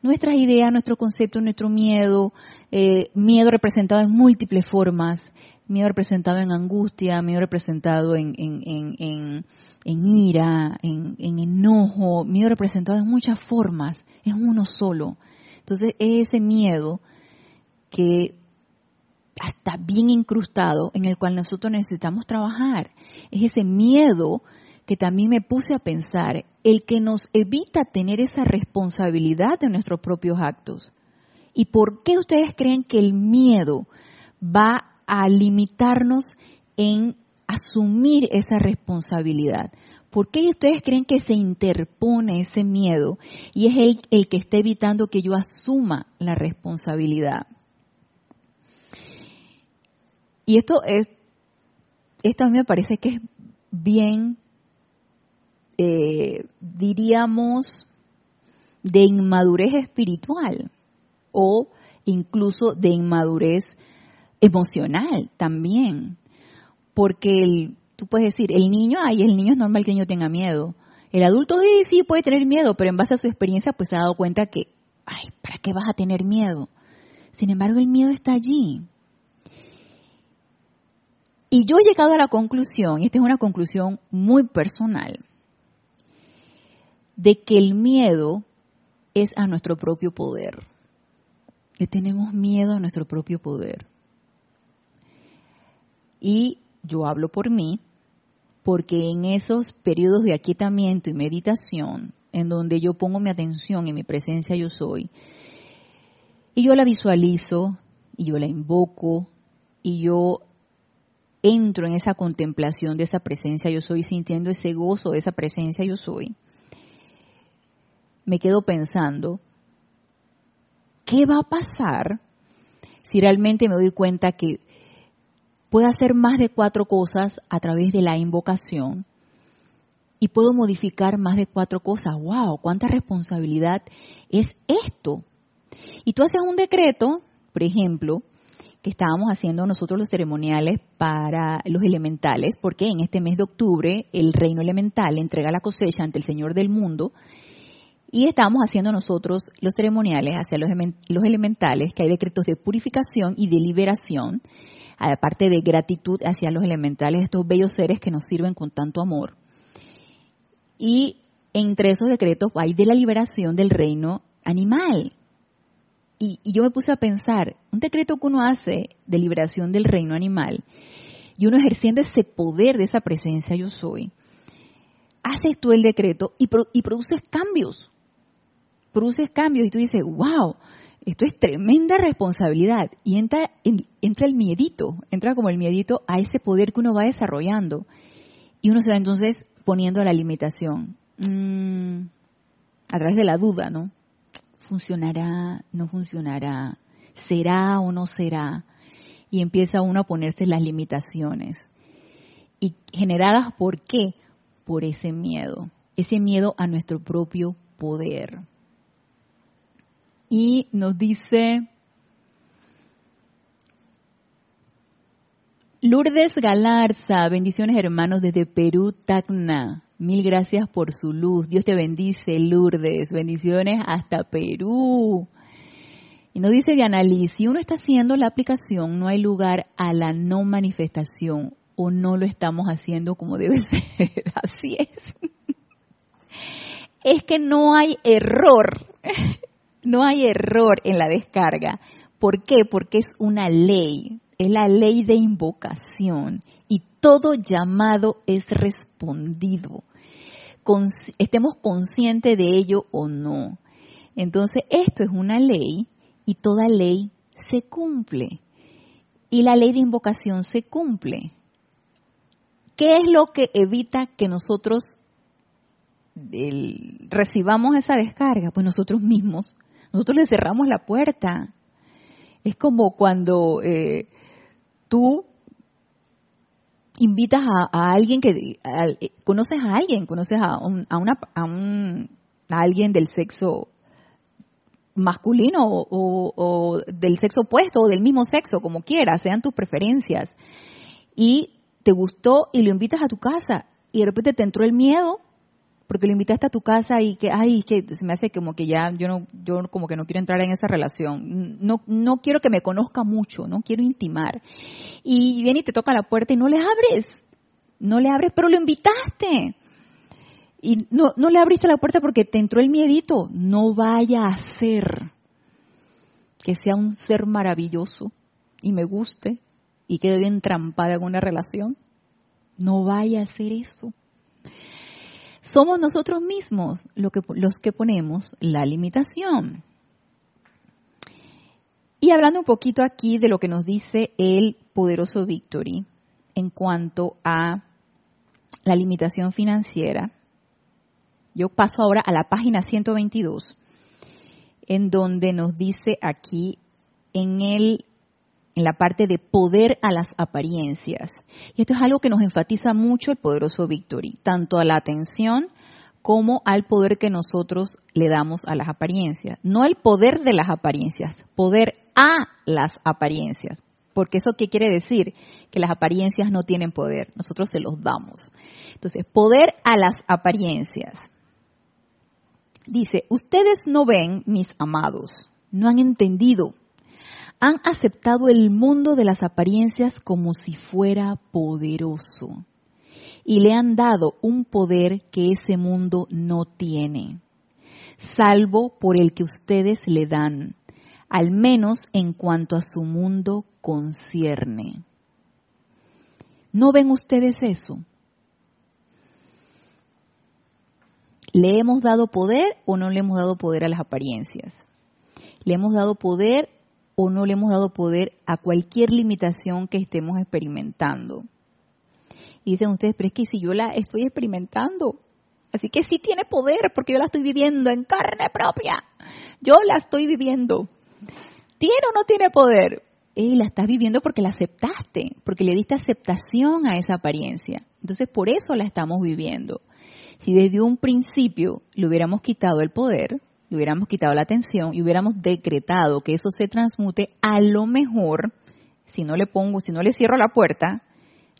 Nuestras ideas, nuestro concepto, nuestro miedo, eh, miedo representado en múltiples formas, miedo representado en angustia, miedo representado en, en, ira, en, enojo, miedo representado en muchas formas, es uno solo. Entonces es ese miedo que está bien incrustado en el cual nosotros necesitamos trabajar. Es ese miedo que también me puse a pensar, el que nos evita tener esa responsabilidad de nuestros propios actos. ¿Y por qué ustedes creen que el miedo va a limitarnos en asumir esa responsabilidad. ¿Por qué ustedes creen que se interpone ese miedo y es el, el que está evitando que yo asuma la responsabilidad? Y esto es, esto a mí me parece que es bien, eh, diríamos, de inmadurez espiritual o incluso de inmadurez emocional también. Porque el, tú puedes decir, el niño, ay, el niño es normal que el niño tenga miedo. El adulto sí, sí puede tener miedo, pero en base a su experiencia pues se ha dado cuenta que, ay, ¿para qué vas a tener miedo? Sin embargo, el miedo está allí. Y yo he llegado a la conclusión, y esta es una conclusión muy personal, de que el miedo es a nuestro propio poder. Que tenemos miedo a nuestro propio poder. Y yo hablo por mí, porque en esos periodos de aquietamiento y meditación, en donde yo pongo mi atención en mi presencia yo soy, y yo la visualizo, y yo la invoco, y yo entro en esa contemplación de esa presencia yo soy, sintiendo ese gozo de esa presencia yo soy, me quedo pensando, ¿qué va a pasar si realmente me doy cuenta que puedo hacer más de cuatro cosas a través de la invocación y puedo modificar más de cuatro cosas. ¡Wow! ¿Cuánta responsabilidad es esto? Y tú haces un decreto, por ejemplo, que estábamos haciendo nosotros los ceremoniales para los elementales, porque en este mes de octubre el reino elemental entrega la cosecha ante el Señor del mundo y estábamos haciendo nosotros los ceremoniales hacia los, los elementales, que hay decretos de purificación y de liberación aparte de gratitud hacia los elementales, estos bellos seres que nos sirven con tanto amor. Y entre esos decretos hay de la liberación del reino animal. Y, yo me puse a pensar, un decreto que uno hace de liberación del reino animal, y uno ejerciendo ese poder de esa presencia yo soy, haces tú el decreto y, y produces cambios. Produces cambios y tú dices, wow, esto es tremenda responsabilidad y entra, entra el miedito, entra como el miedito a ese poder que uno va desarrollando y uno se va entonces poniendo a la limitación mm, a través de la duda, ¿no? ¿Funcionará? ¿No funcionará? ¿Será o no será? Y empieza uno a ponerse las limitaciones. ¿Y generadas por qué? Por ese miedo, ese miedo a nuestro propio poder y nos dice Lourdes Galarza, bendiciones hermanos desde Perú, Tacna. Mil gracias por su luz. Dios te bendice, Lourdes. Bendiciones hasta Perú. Y nos dice Diana Liz, si uno está haciendo la aplicación, no hay lugar a la no manifestación o no lo estamos haciendo como debe ser. Así es. Es que no hay error. No hay error en la descarga. ¿Por qué? Porque es una ley. Es la ley de invocación. Y todo llamado es respondido. estemos conscientes de ello o no. Entonces, esto es una ley y toda ley se cumple. Y la ley de invocación se cumple. ¿Qué es lo que evita que nosotros recibamos esa descarga? Pues nosotros mismos. Nosotros le cerramos la puerta. Es como cuando eh, tú invitas a, alguien que eh, conoces a alguien, conoces a, a, una, a, un, a alguien del sexo masculino o, o, del sexo opuesto o del mismo sexo, como quieras, sean tus preferencias. Y te gustó y lo invitas a tu casa y de repente te entró el miedo porque lo invitaste a tu casa y que ay que se me hace como que ya yo no yo como que no quiero entrar en esa relación no no quiero que me conozca mucho no quiero intimar y viene y te toca la puerta y no le abres no le abres pero lo invitaste y no no le abriste la puerta porque te entró el miedito no vaya a ser que sea un ser maravilloso y me guste y quede bien trampada en una relación. No vaya a ser eso. Somos nosotros mismos los que ponemos la limitación. Y hablando un poquito aquí de lo que nos dice el poderoso Victory en cuanto a la limitación financiera, yo paso ahora a la página 122, en donde nos dice aquí en el en la parte de poder a las apariencias. Y esto es algo que nos enfatiza mucho el poderoso Victory, tanto a la atención como al poder que nosotros le damos a las apariencias. No el poder de las apariencias, poder a las apariencias. Porque eso qué quiere decir? Que las apariencias no tienen poder, nosotros se los damos. Entonces, poder a las apariencias. Dice, ustedes no ven, mis amados, no han entendido han aceptado el mundo de las apariencias como si fuera poderoso y le han dado un poder que ese mundo no tiene, salvo por el que ustedes le dan, al menos en cuanto a su mundo concierne. ¿No ven ustedes eso? ¿Le hemos dado poder o no le hemos dado poder a las apariencias? Le hemos dado poder o no le hemos dado poder a cualquier limitación que estemos experimentando. Y dicen ustedes, pero es que si yo la estoy experimentando, así que sí tiene poder porque yo la estoy viviendo en carne propia. Yo la estoy viviendo. ¿Tiene o no tiene poder? Y la estás viviendo porque la aceptaste, porque le diste aceptación a esa apariencia. Entonces por eso la estamos viviendo. Si desde un principio le hubiéramos quitado el poder, le hubiéramos quitado la atención y hubiéramos decretado que eso se transmute, a lo mejor, si no le pongo, si no le cierro la puerta,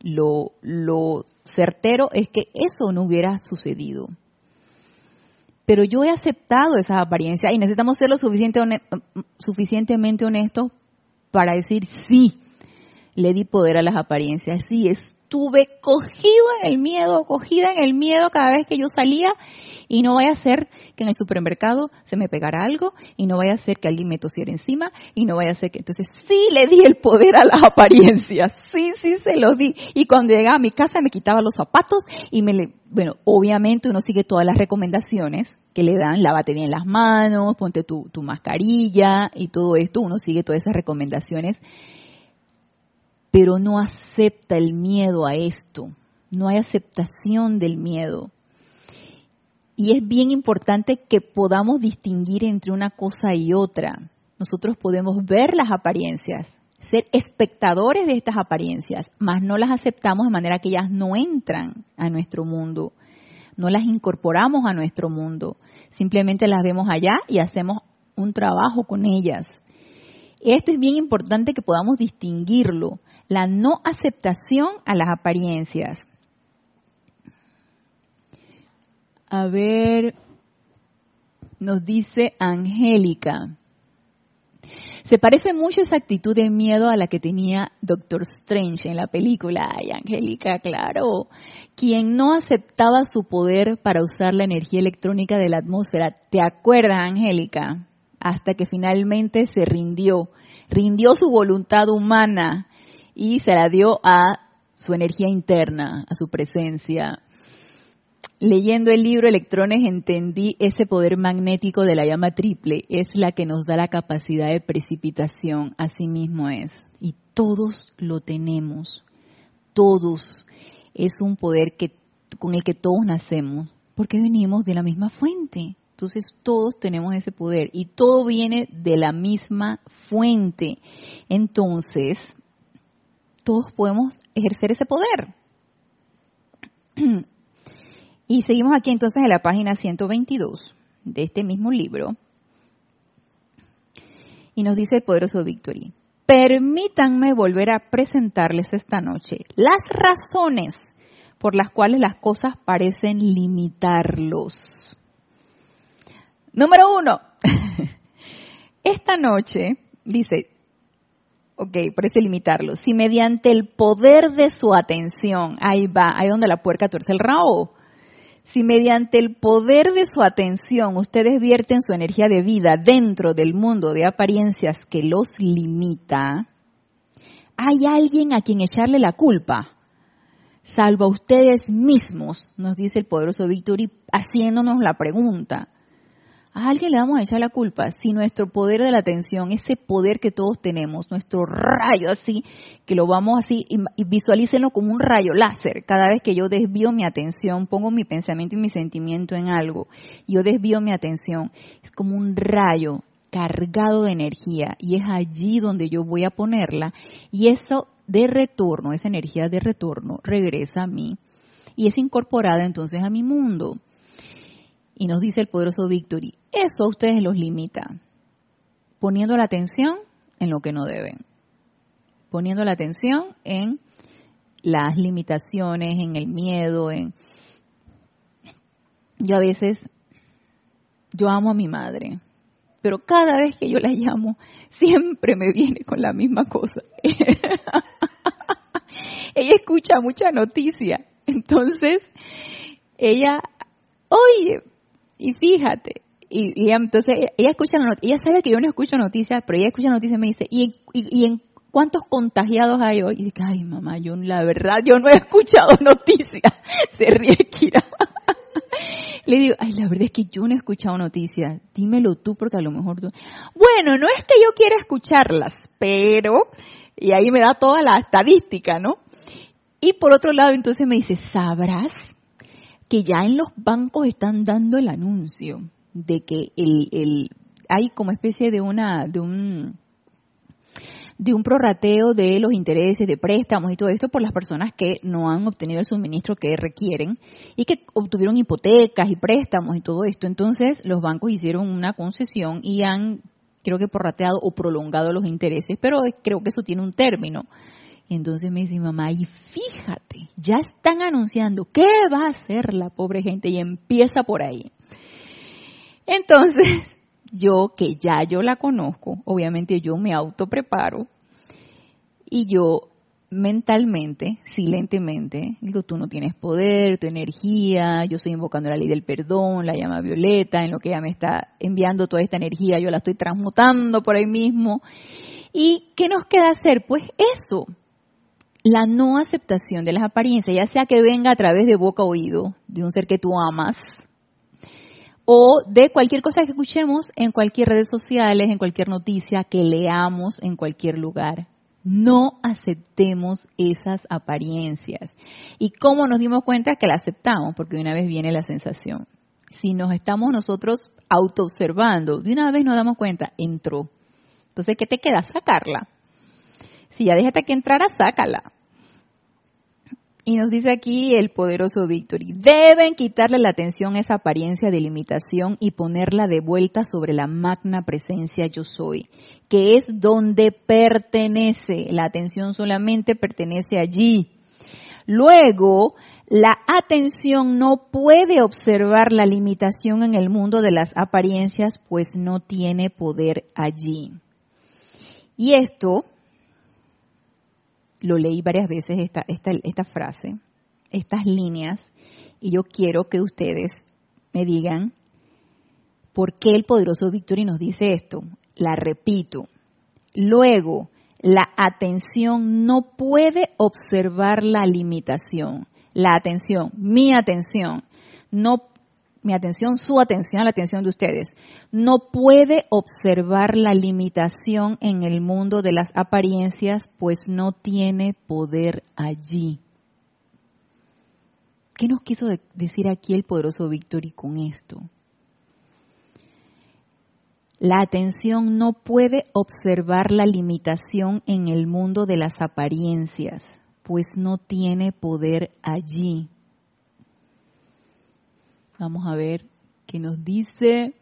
lo, lo certero es que eso no hubiera sucedido. Pero yo he aceptado esa apariencia y necesitamos ser lo suficiente, suficientemente honestos para decir sí, le di poder a las apariencias, sí, estuve cogido en el miedo, cogida en el miedo cada vez que yo salía y no vaya a ser que en el supermercado se me pegara algo y no vaya a ser que alguien me tosiera encima y no vaya a ser que entonces sí le di el poder a las apariencias, sí, sí se lo di. Y cuando llegaba a mi casa me quitaba los zapatos y me le, bueno, obviamente uno sigue todas las recomendaciones que le dan, lávate bien las manos, ponte tu, tu mascarilla y todo esto, uno sigue todas esas recomendaciones, pero no acepta el miedo a esto, no hay aceptación del miedo. Y es bien importante que podamos distinguir entre una cosa y otra. Nosotros podemos ver las apariencias, ser espectadores de estas apariencias, mas no las aceptamos de manera que ellas no entran a nuestro mundo, no las incorporamos a nuestro mundo, simplemente las vemos allá y hacemos un trabajo con ellas. Esto es bien importante que podamos distinguirlo, la no aceptación a las apariencias. A ver, nos dice Angélica. Se parece mucho esa actitud de miedo a la que tenía Doctor Strange en la película. Ay, Angélica, claro. Quien no aceptaba su poder para usar la energía electrónica de la atmósfera. ¿Te acuerdas, Angélica? Hasta que finalmente se rindió. Rindió su voluntad humana y se la dio a su energía interna, a su presencia. Leyendo el libro Electrones entendí ese poder magnético de la llama triple. Es la que nos da la capacidad de precipitación. Así mismo es. Y todos lo tenemos. Todos. Es un poder que, con el que todos nacemos. Porque venimos de la misma fuente. Entonces todos tenemos ese poder. Y todo viene de la misma fuente. Entonces, todos podemos ejercer ese poder. Y seguimos aquí entonces en la página 122 de este mismo libro. Y nos dice el poderoso Victory, permítanme volver a presentarles esta noche las razones por las cuales las cosas parecen limitarlos. Número uno, esta noche, dice, ok, parece limitarlos, si mediante el poder de su atención, ahí va, ahí donde la puerca tuerce el rabo, si mediante el poder de su atención ustedes vierten su energía de vida dentro del mundo de apariencias que los limita, hay alguien a quien echarle la culpa, salvo a ustedes mismos, nos dice el poderoso Victory, haciéndonos la pregunta. A alguien le vamos a echar la culpa si nuestro poder de la atención, ese poder que todos tenemos, nuestro rayo así, que lo vamos así, y, visualícenlo como un rayo láser. Cada vez que yo desvío mi atención, pongo mi pensamiento y mi sentimiento en algo, yo desvío mi atención, es como un rayo cargado de energía y es allí donde yo voy a ponerla y eso de retorno, esa energía de retorno regresa a mí y es incorporada entonces a mi mundo. Y nos dice el poderoso Victory, eso ustedes los limita, poniendo la atención en lo que no deben, poniendo la atención en las limitaciones, en el miedo, en... Yo a veces, yo amo a mi madre, pero cada vez que yo la llamo, siempre me viene con la misma cosa. ella escucha mucha noticia, entonces ella, oye, y fíjate, y, entonces ella escucha la ella sabe que yo no escucho noticias, pero ella escucha noticias y me dice, ¿y, y, en cuántos contagiados hay hoy? Y dice, ay mamá, yo la verdad, yo no he escuchado noticias. Se ríe Kira. Le digo, ay, la verdad es que yo no he escuchado noticias. Dímelo tú, porque a lo mejor tú. Bueno, no es que yo quiera escucharlas, pero, y ahí me da toda la estadística, ¿no? Y por otro lado, entonces me dice, ¿sabrás que ya en los bancos están dando el anuncio de que el, el hay como especie de una de un de un prorrateo de los intereses de préstamos y todo esto por las personas que no han obtenido el suministro que requieren y que obtuvieron hipotecas y préstamos y todo esto. Entonces los bancos hicieron una concesión y han creo que prorrateado o prolongado los intereses, pero creo que eso tiene un término. Entonces me dice mamá, y fíjate, ya están anunciando qué va a hacer la pobre gente y empieza por ahí. Entonces, yo que ya yo la conozco, obviamente yo me autopreparo y yo mentalmente, silentemente, digo, tú no tienes poder, tu energía, yo estoy invocando la ley del perdón, la llama violeta, en lo que ella me está enviando toda esta energía, yo la estoy transmutando por ahí mismo. ¿Y qué nos queda hacer? Pues eso, la no aceptación de las apariencias, ya sea que venga a través de boca o oído, de un ser que tú amas, o de cualquier cosa que escuchemos en cualquier redes sociales, en cualquier noticia, que leamos en cualquier lugar. No aceptemos esas apariencias. ¿Y cómo nos dimos cuenta que la aceptamos? Porque de una vez viene la sensación. Si nos estamos nosotros autoobservando, de una vez nos damos cuenta, entró. Entonces, ¿qué te queda? Sacarla. Si ya déjate que entrara, sácala. Y nos dice aquí el poderoso Victory, deben quitarle la atención a esa apariencia de limitación y ponerla de vuelta sobre la magna presencia yo soy, que es donde pertenece. La atención solamente pertenece allí. Luego, La atención no puede observar la limitación en el mundo de las apariencias, pues no tiene poder allí. Y esto, lo leí varias veces, esta, esta, esta frase, estas líneas, y yo quiero que ustedes me digan por qué el poderoso Victory nos dice esto. La repito. Luego, la atención no puede observar la limitación la atención, mi atención, no mi atención, su atención, la atención de ustedes, no puede observar la limitación en el mundo de las apariencias, pues no tiene poder allí. ¿Qué nos quiso decir aquí el poderoso Victory con esto? La atención no puede observar la limitación en el mundo de las apariencias, pues no tiene poder allí. Vamos a ver qué nos dice.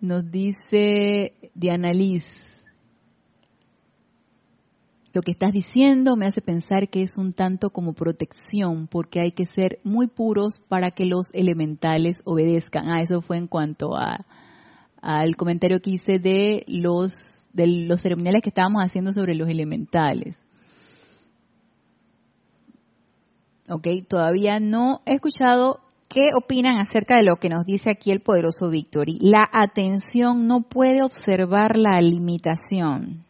Nos dice Diana Liz, lo que estás diciendo me hace pensar que es un tanto como protección, porque hay que ser muy puros para que los elementales obedezcan. Ah, eso fue en cuanto a, al comentario que hice de los de los ceremoniales que estábamos haciendo sobre los elementales. Ok, todavía no he escuchado qué opinan acerca de lo que nos dice aquí el poderoso Victory. La atención no puede observar la limitación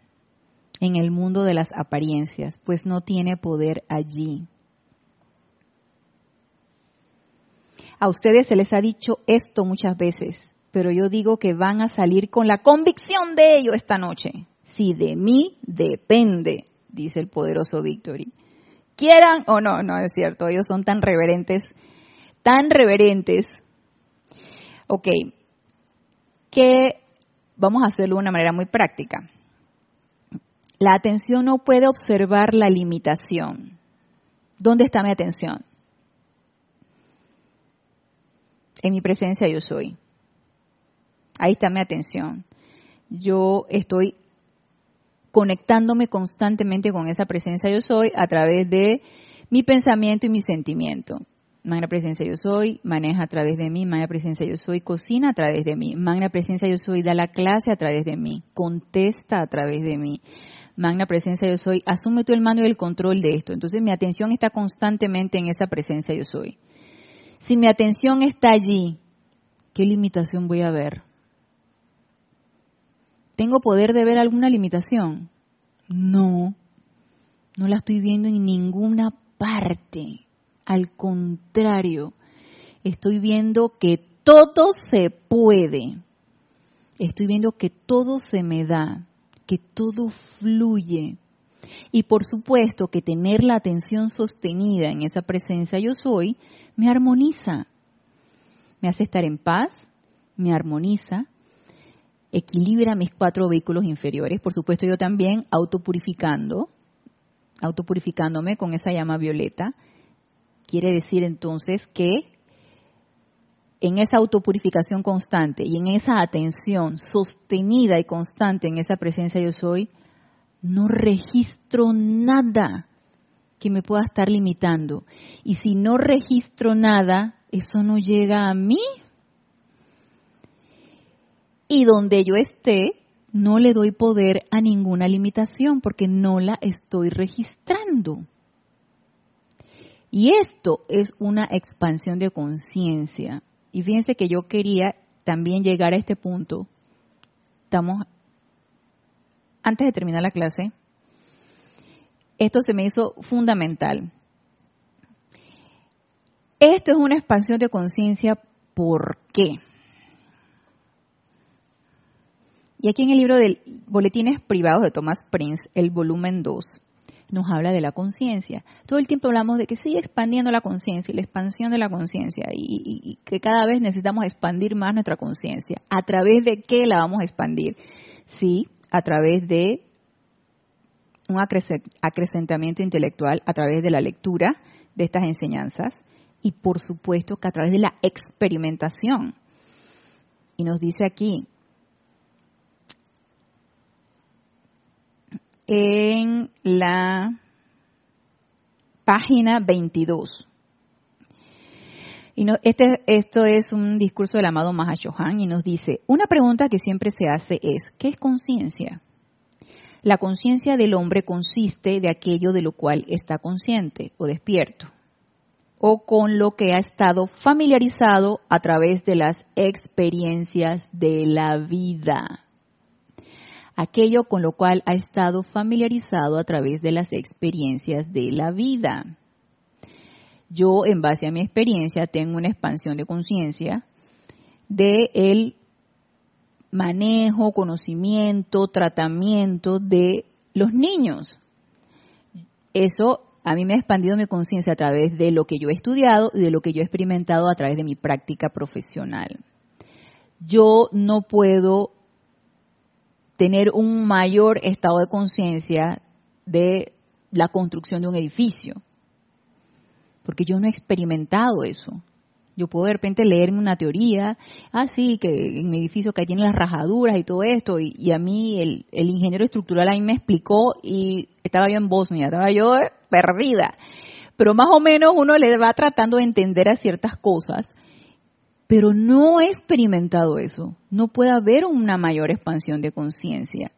en el mundo de las apariencias, pues no tiene poder allí. A ustedes se les ha dicho esto muchas veces, pero yo digo que van a salir con la convicción de ello esta noche. Si de mí depende, dice el poderoso Victory. Quieran o no, no es cierto, ellos son tan reverentes, tan reverentes. Ok, que vamos a hacerlo de una manera muy práctica. La atención no puede observar la limitación. ¿Dónde está mi atención? En mi presencia yo soy. Ahí está mi atención. Yo estoy conectándome constantemente con esa presencia yo soy a través de mi pensamiento y mi sentimiento. Magna presencia yo soy, maneja a través de mí, magna presencia yo soy, cocina a través de mí, magna presencia yo soy, da la clase a través de mí, contesta a través de mí. Magna presencia yo soy, asume tú el mando y el control de esto. Entonces mi atención está constantemente en esa presencia yo soy. Si mi atención está allí, ¿qué limitación voy a ver? ¿Tengo poder de ver alguna limitación? No, no la estoy viendo en ninguna parte. Al contrario, estoy viendo que todo se puede. Estoy viendo que todo se me da, que todo fluye. Y por supuesto que tener la atención sostenida en esa presencia yo soy me armoniza. Me hace estar en paz, me armoniza, equilibra mis cuatro vehículos inferiores. Por supuesto, yo también autopurificando, autopurificándome con esa llama violeta. Quiere decir entonces que en esa autopurificación constante y en esa atención sostenida y constante en esa presencia yo soy, no registro nada que me pueda estar limitando. Y si no registro nada, eso no llega a mí y donde yo esté, no le doy poder a ninguna limitación porque no la estoy registrando. Y esto es una expansión de conciencia. Y fíjense que yo quería también llegar a este punto. Estamos, antes de terminar la clase, esto se me hizo fundamental. Esto es una expansión de conciencia. ¿Por qué? Y aquí en el libro de Boletines Privados de Thomas Prince, el volumen 2, nos habla de la conciencia. Todo el tiempo hablamos de que sigue expandiendo la conciencia y la expansión de la conciencia y, y, que cada vez necesitamos expandir más nuestra conciencia. ¿A través de qué la vamos a expandir? Sí, a través de un acrecentamiento intelectual, a través de la lectura de estas enseñanzas y por supuesto que a través de la experimentación. Y nos dice aquí, en la página 22. Y no, este, esto es un discurso del amado Mahashohan y nos dice, una pregunta que siempre se hace es, ¿qué es conciencia? La conciencia del hombre consiste de aquello de lo cual está consciente o despierto, o con lo que ha estado familiarizado a través de las experiencias de la vida. Aquello con lo cual ha estado familiarizado a través de las experiencias de la vida. Yo, en base a mi experiencia, tengo una expansión de conciencia de el manejo, conocimiento, tratamiento de los niños. Eso a mí me ha expandido mi conciencia a través de lo que yo he estudiado y de lo que yo he experimentado a través de mi práctica profesional. Yo no puedo tener un mayor estado de conciencia de la construcción de un edificio, porque yo no he experimentado eso. Yo puedo de repente leerme una teoría, ah, sí, que en mi edificio que tiene las rajaduras y todo esto, y, a mí el, el, ingeniero estructural ahí me explicó y estaba yo en Bosnia, estaba yo perdida. Pero más o menos uno le va tratando de entender a ciertas cosas, pero no he experimentado eso. No puede haber una mayor expansión de conciencia.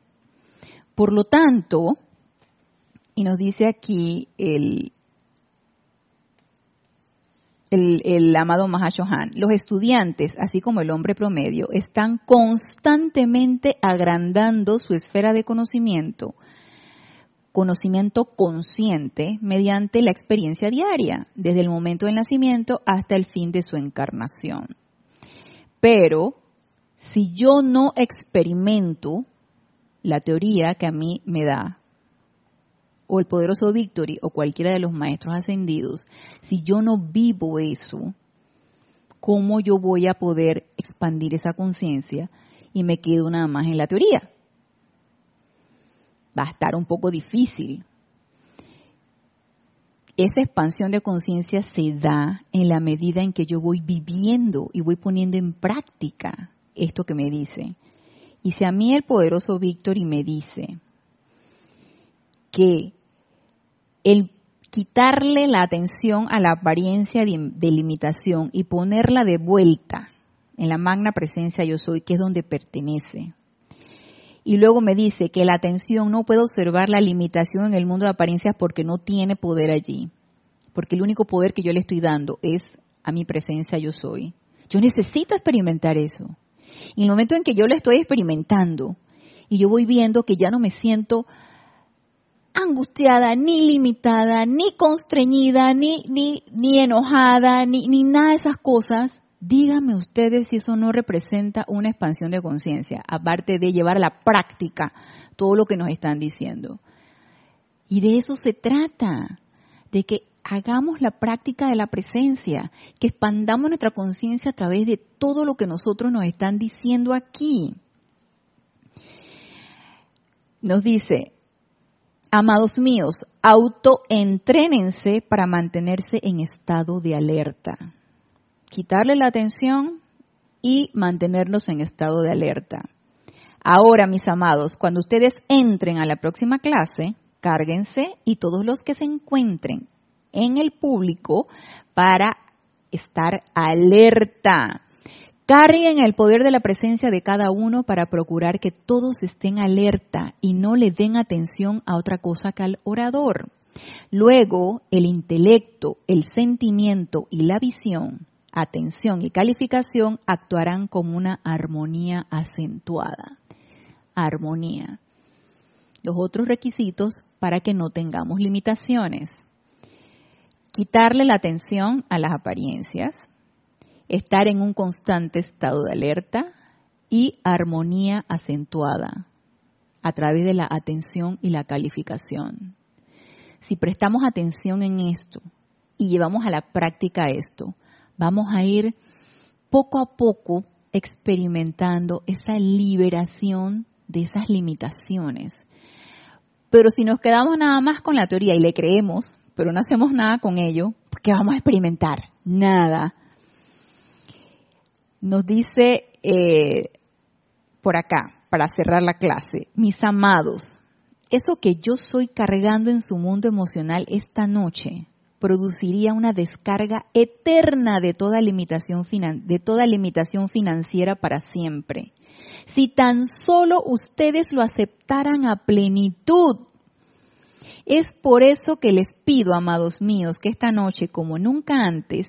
Por lo tanto, y nos dice aquí el, el, amado Mahashohan, los estudiantes, así como el hombre promedio, están constantemente agrandando su esfera de conocimiento, conocimiento consciente, mediante la experiencia diaria, desde el momento del nacimiento hasta el fin de su encarnación. Pero, si yo no experimento la teoría que a mí me da o el poderoso Victory o cualquiera de los maestros ascendidos, si yo no vivo eso, ¿cómo yo voy a poder expandir esa conciencia y me quedo nada más en la teoría? Va a estar un poco difícil. Esa expansión de conciencia se da en la medida en que yo voy viviendo y voy poniendo en práctica esto que me dice. Y si a mí el poderoso Victory me dice que el quitarle la atención a la apariencia de, limitación y ponerla de vuelta en la magna presencia yo soy, que es donde pertenece. Y luego me dice que la atención no puede observar la limitación en el mundo de apariencias porque no tiene poder allí. Porque el único poder que yo le estoy dando es a mi presencia yo soy. Yo necesito experimentar eso. Y en el momento en que yo lo estoy experimentando y yo voy viendo que ya no me siento angustiada, ni limitada, ni constreñida, ni, ni, ni enojada, ni, ni nada de esas cosas, díganme ustedes si eso no representa una expansión de conciencia, aparte de llevar a la práctica todo lo que nos están diciendo. Y de eso se trata, de que hagamos la práctica de la presencia, que expandamos nuestra conciencia a través de todo lo que nosotros nos están diciendo aquí. Nos dice, Amados míos, autoentrénense para mantenerse en estado de alerta. Quitarle la atención y mantenernos en estado de alerta. Ahora, mis amados, cuando ustedes entren a la próxima clase, cárguense y todos los que se encuentren en el público para estar alerta. Carguen el poder de la presencia de cada uno para procurar que todos estén alerta y no le den atención a otra cosa que al orador. Luego, el intelecto, el sentimiento y la visión, atención y calificación actuarán como una armonía acentuada. Armonía. Los otros requisitos para que no tengamos limitaciones. Quitarle la atención a las apariencias, estar en un constante estado de alerta y armonía acentuada a través de la atención y la calificación. Si prestamos atención en esto y llevamos a la práctica esto, vamos a ir poco a poco experimentando esa liberación de esas limitaciones. Pero si nos quedamos nada más con la teoría y le creemos, pero no hacemos nada con ello, ¿qué vamos a experimentar? Nada. Nos dice eh, por acá, para cerrar la clase, mis amados, eso que yo soy cargando en su mundo emocional esta noche, produciría una descarga eterna de toda limitación, de toda limitación financiera para siempre. Si tan solo ustedes lo aceptaran a plenitud. Es por eso que les pido, amados míos, que esta noche, como nunca antes,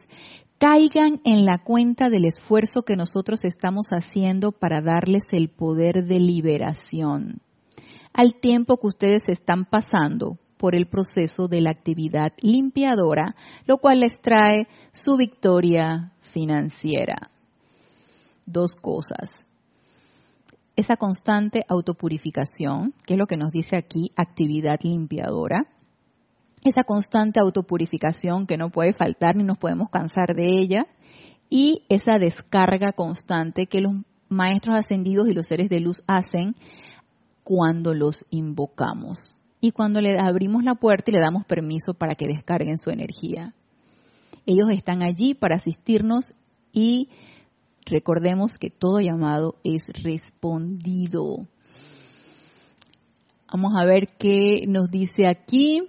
caigan en la cuenta del esfuerzo que nosotros estamos haciendo para darles el poder de liberación. Al tiempo que ustedes están pasando por el proceso de la actividad limpiadora, lo cual les trae su victoria financiera. Dos cosas. Esa constante autopurificación, que es lo que nos dice aquí, actividad limpiadora. Esa constante autopurificación que no puede faltar ni nos podemos cansar de ella. Y esa descarga constante que los maestros ascendidos y los seres de luz hacen cuando los invocamos y cuando le abrimos la puerta y le damos permiso para que descarguen su energía. Ellos están allí para asistirnos y recordemos que todo llamado es respondido. Vamos a ver qué nos dice aquí.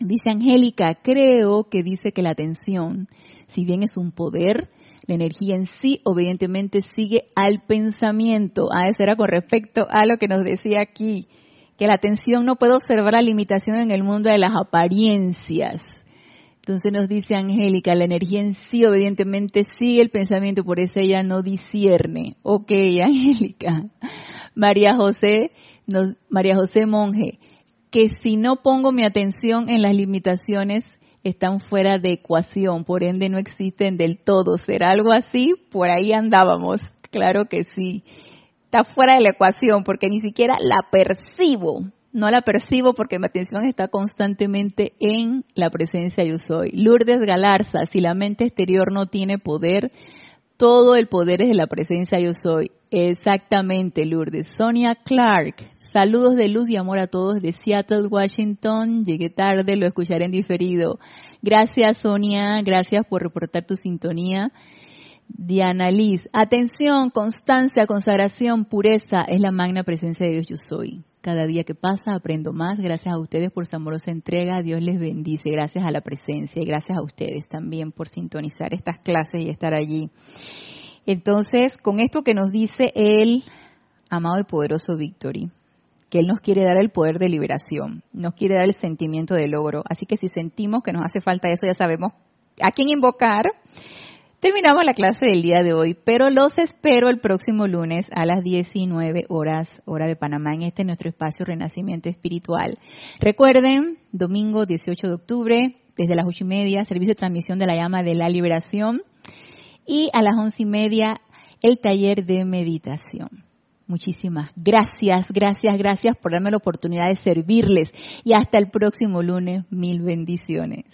Dice Angélica, creo que dice que la atención, si bien es un poder, la energía en sí obedientemente sigue al pensamiento. Ah, eso era con respecto a lo que nos decía aquí que la atención no puede observar la limitación en el mundo de las apariencias. Entonces nos dice Angélica, la energía en sí obedientemente sigue el pensamiento, por eso ella no discierne. Ok, Angélica. María José, María José Monje, que si no pongo mi atención en las limitaciones, están fuera de ecuación, por ende no existen del todo. ¿Será algo así? Por ahí andábamos. Claro que sí está fuera de la ecuación porque ni siquiera la percibo. No la percibo porque mi atención está constantemente en la presencia yo soy. Lourdes Galarza, si la mente exterior no tiene poder, todo el poder es de la presencia yo soy. Exactamente, Lourdes. Sonia Clark, saludos de luz y amor a todos de Seattle, Washington. Llegué tarde, lo escucharé en diferido. Gracias, Sonia. Gracias por reportar tu sintonía. Diana Liz, atención, constancia, consagración, pureza, es la magna presencia de Dios yo soy. Cada día que pasa aprendo más. Gracias a ustedes por su amorosa entrega. Dios les bendice. Gracias a la presencia y gracias a ustedes también por sintonizar estas clases y estar allí. Entonces, con esto que nos dice el amado y poderoso Victory, que Él nos quiere dar el poder de liberación, nos quiere dar el sentimiento de logro. Así que si sentimos que nos hace falta eso, ya sabemos a quién invocar Terminamos la clase del día de hoy, pero los espero el próximo lunes a las 19 horas, hora de Panamá, en este nuestro espacio Renacimiento Espiritual. Recuerden, domingo 18 de octubre, desde las 8 y media, servicio de transmisión de la llama de la liberación. Y a las 11 y media, el taller de meditación. Muchísimas gracias, gracias, gracias por darme la oportunidad de servirles. Y hasta el próximo lunes, mil bendiciones.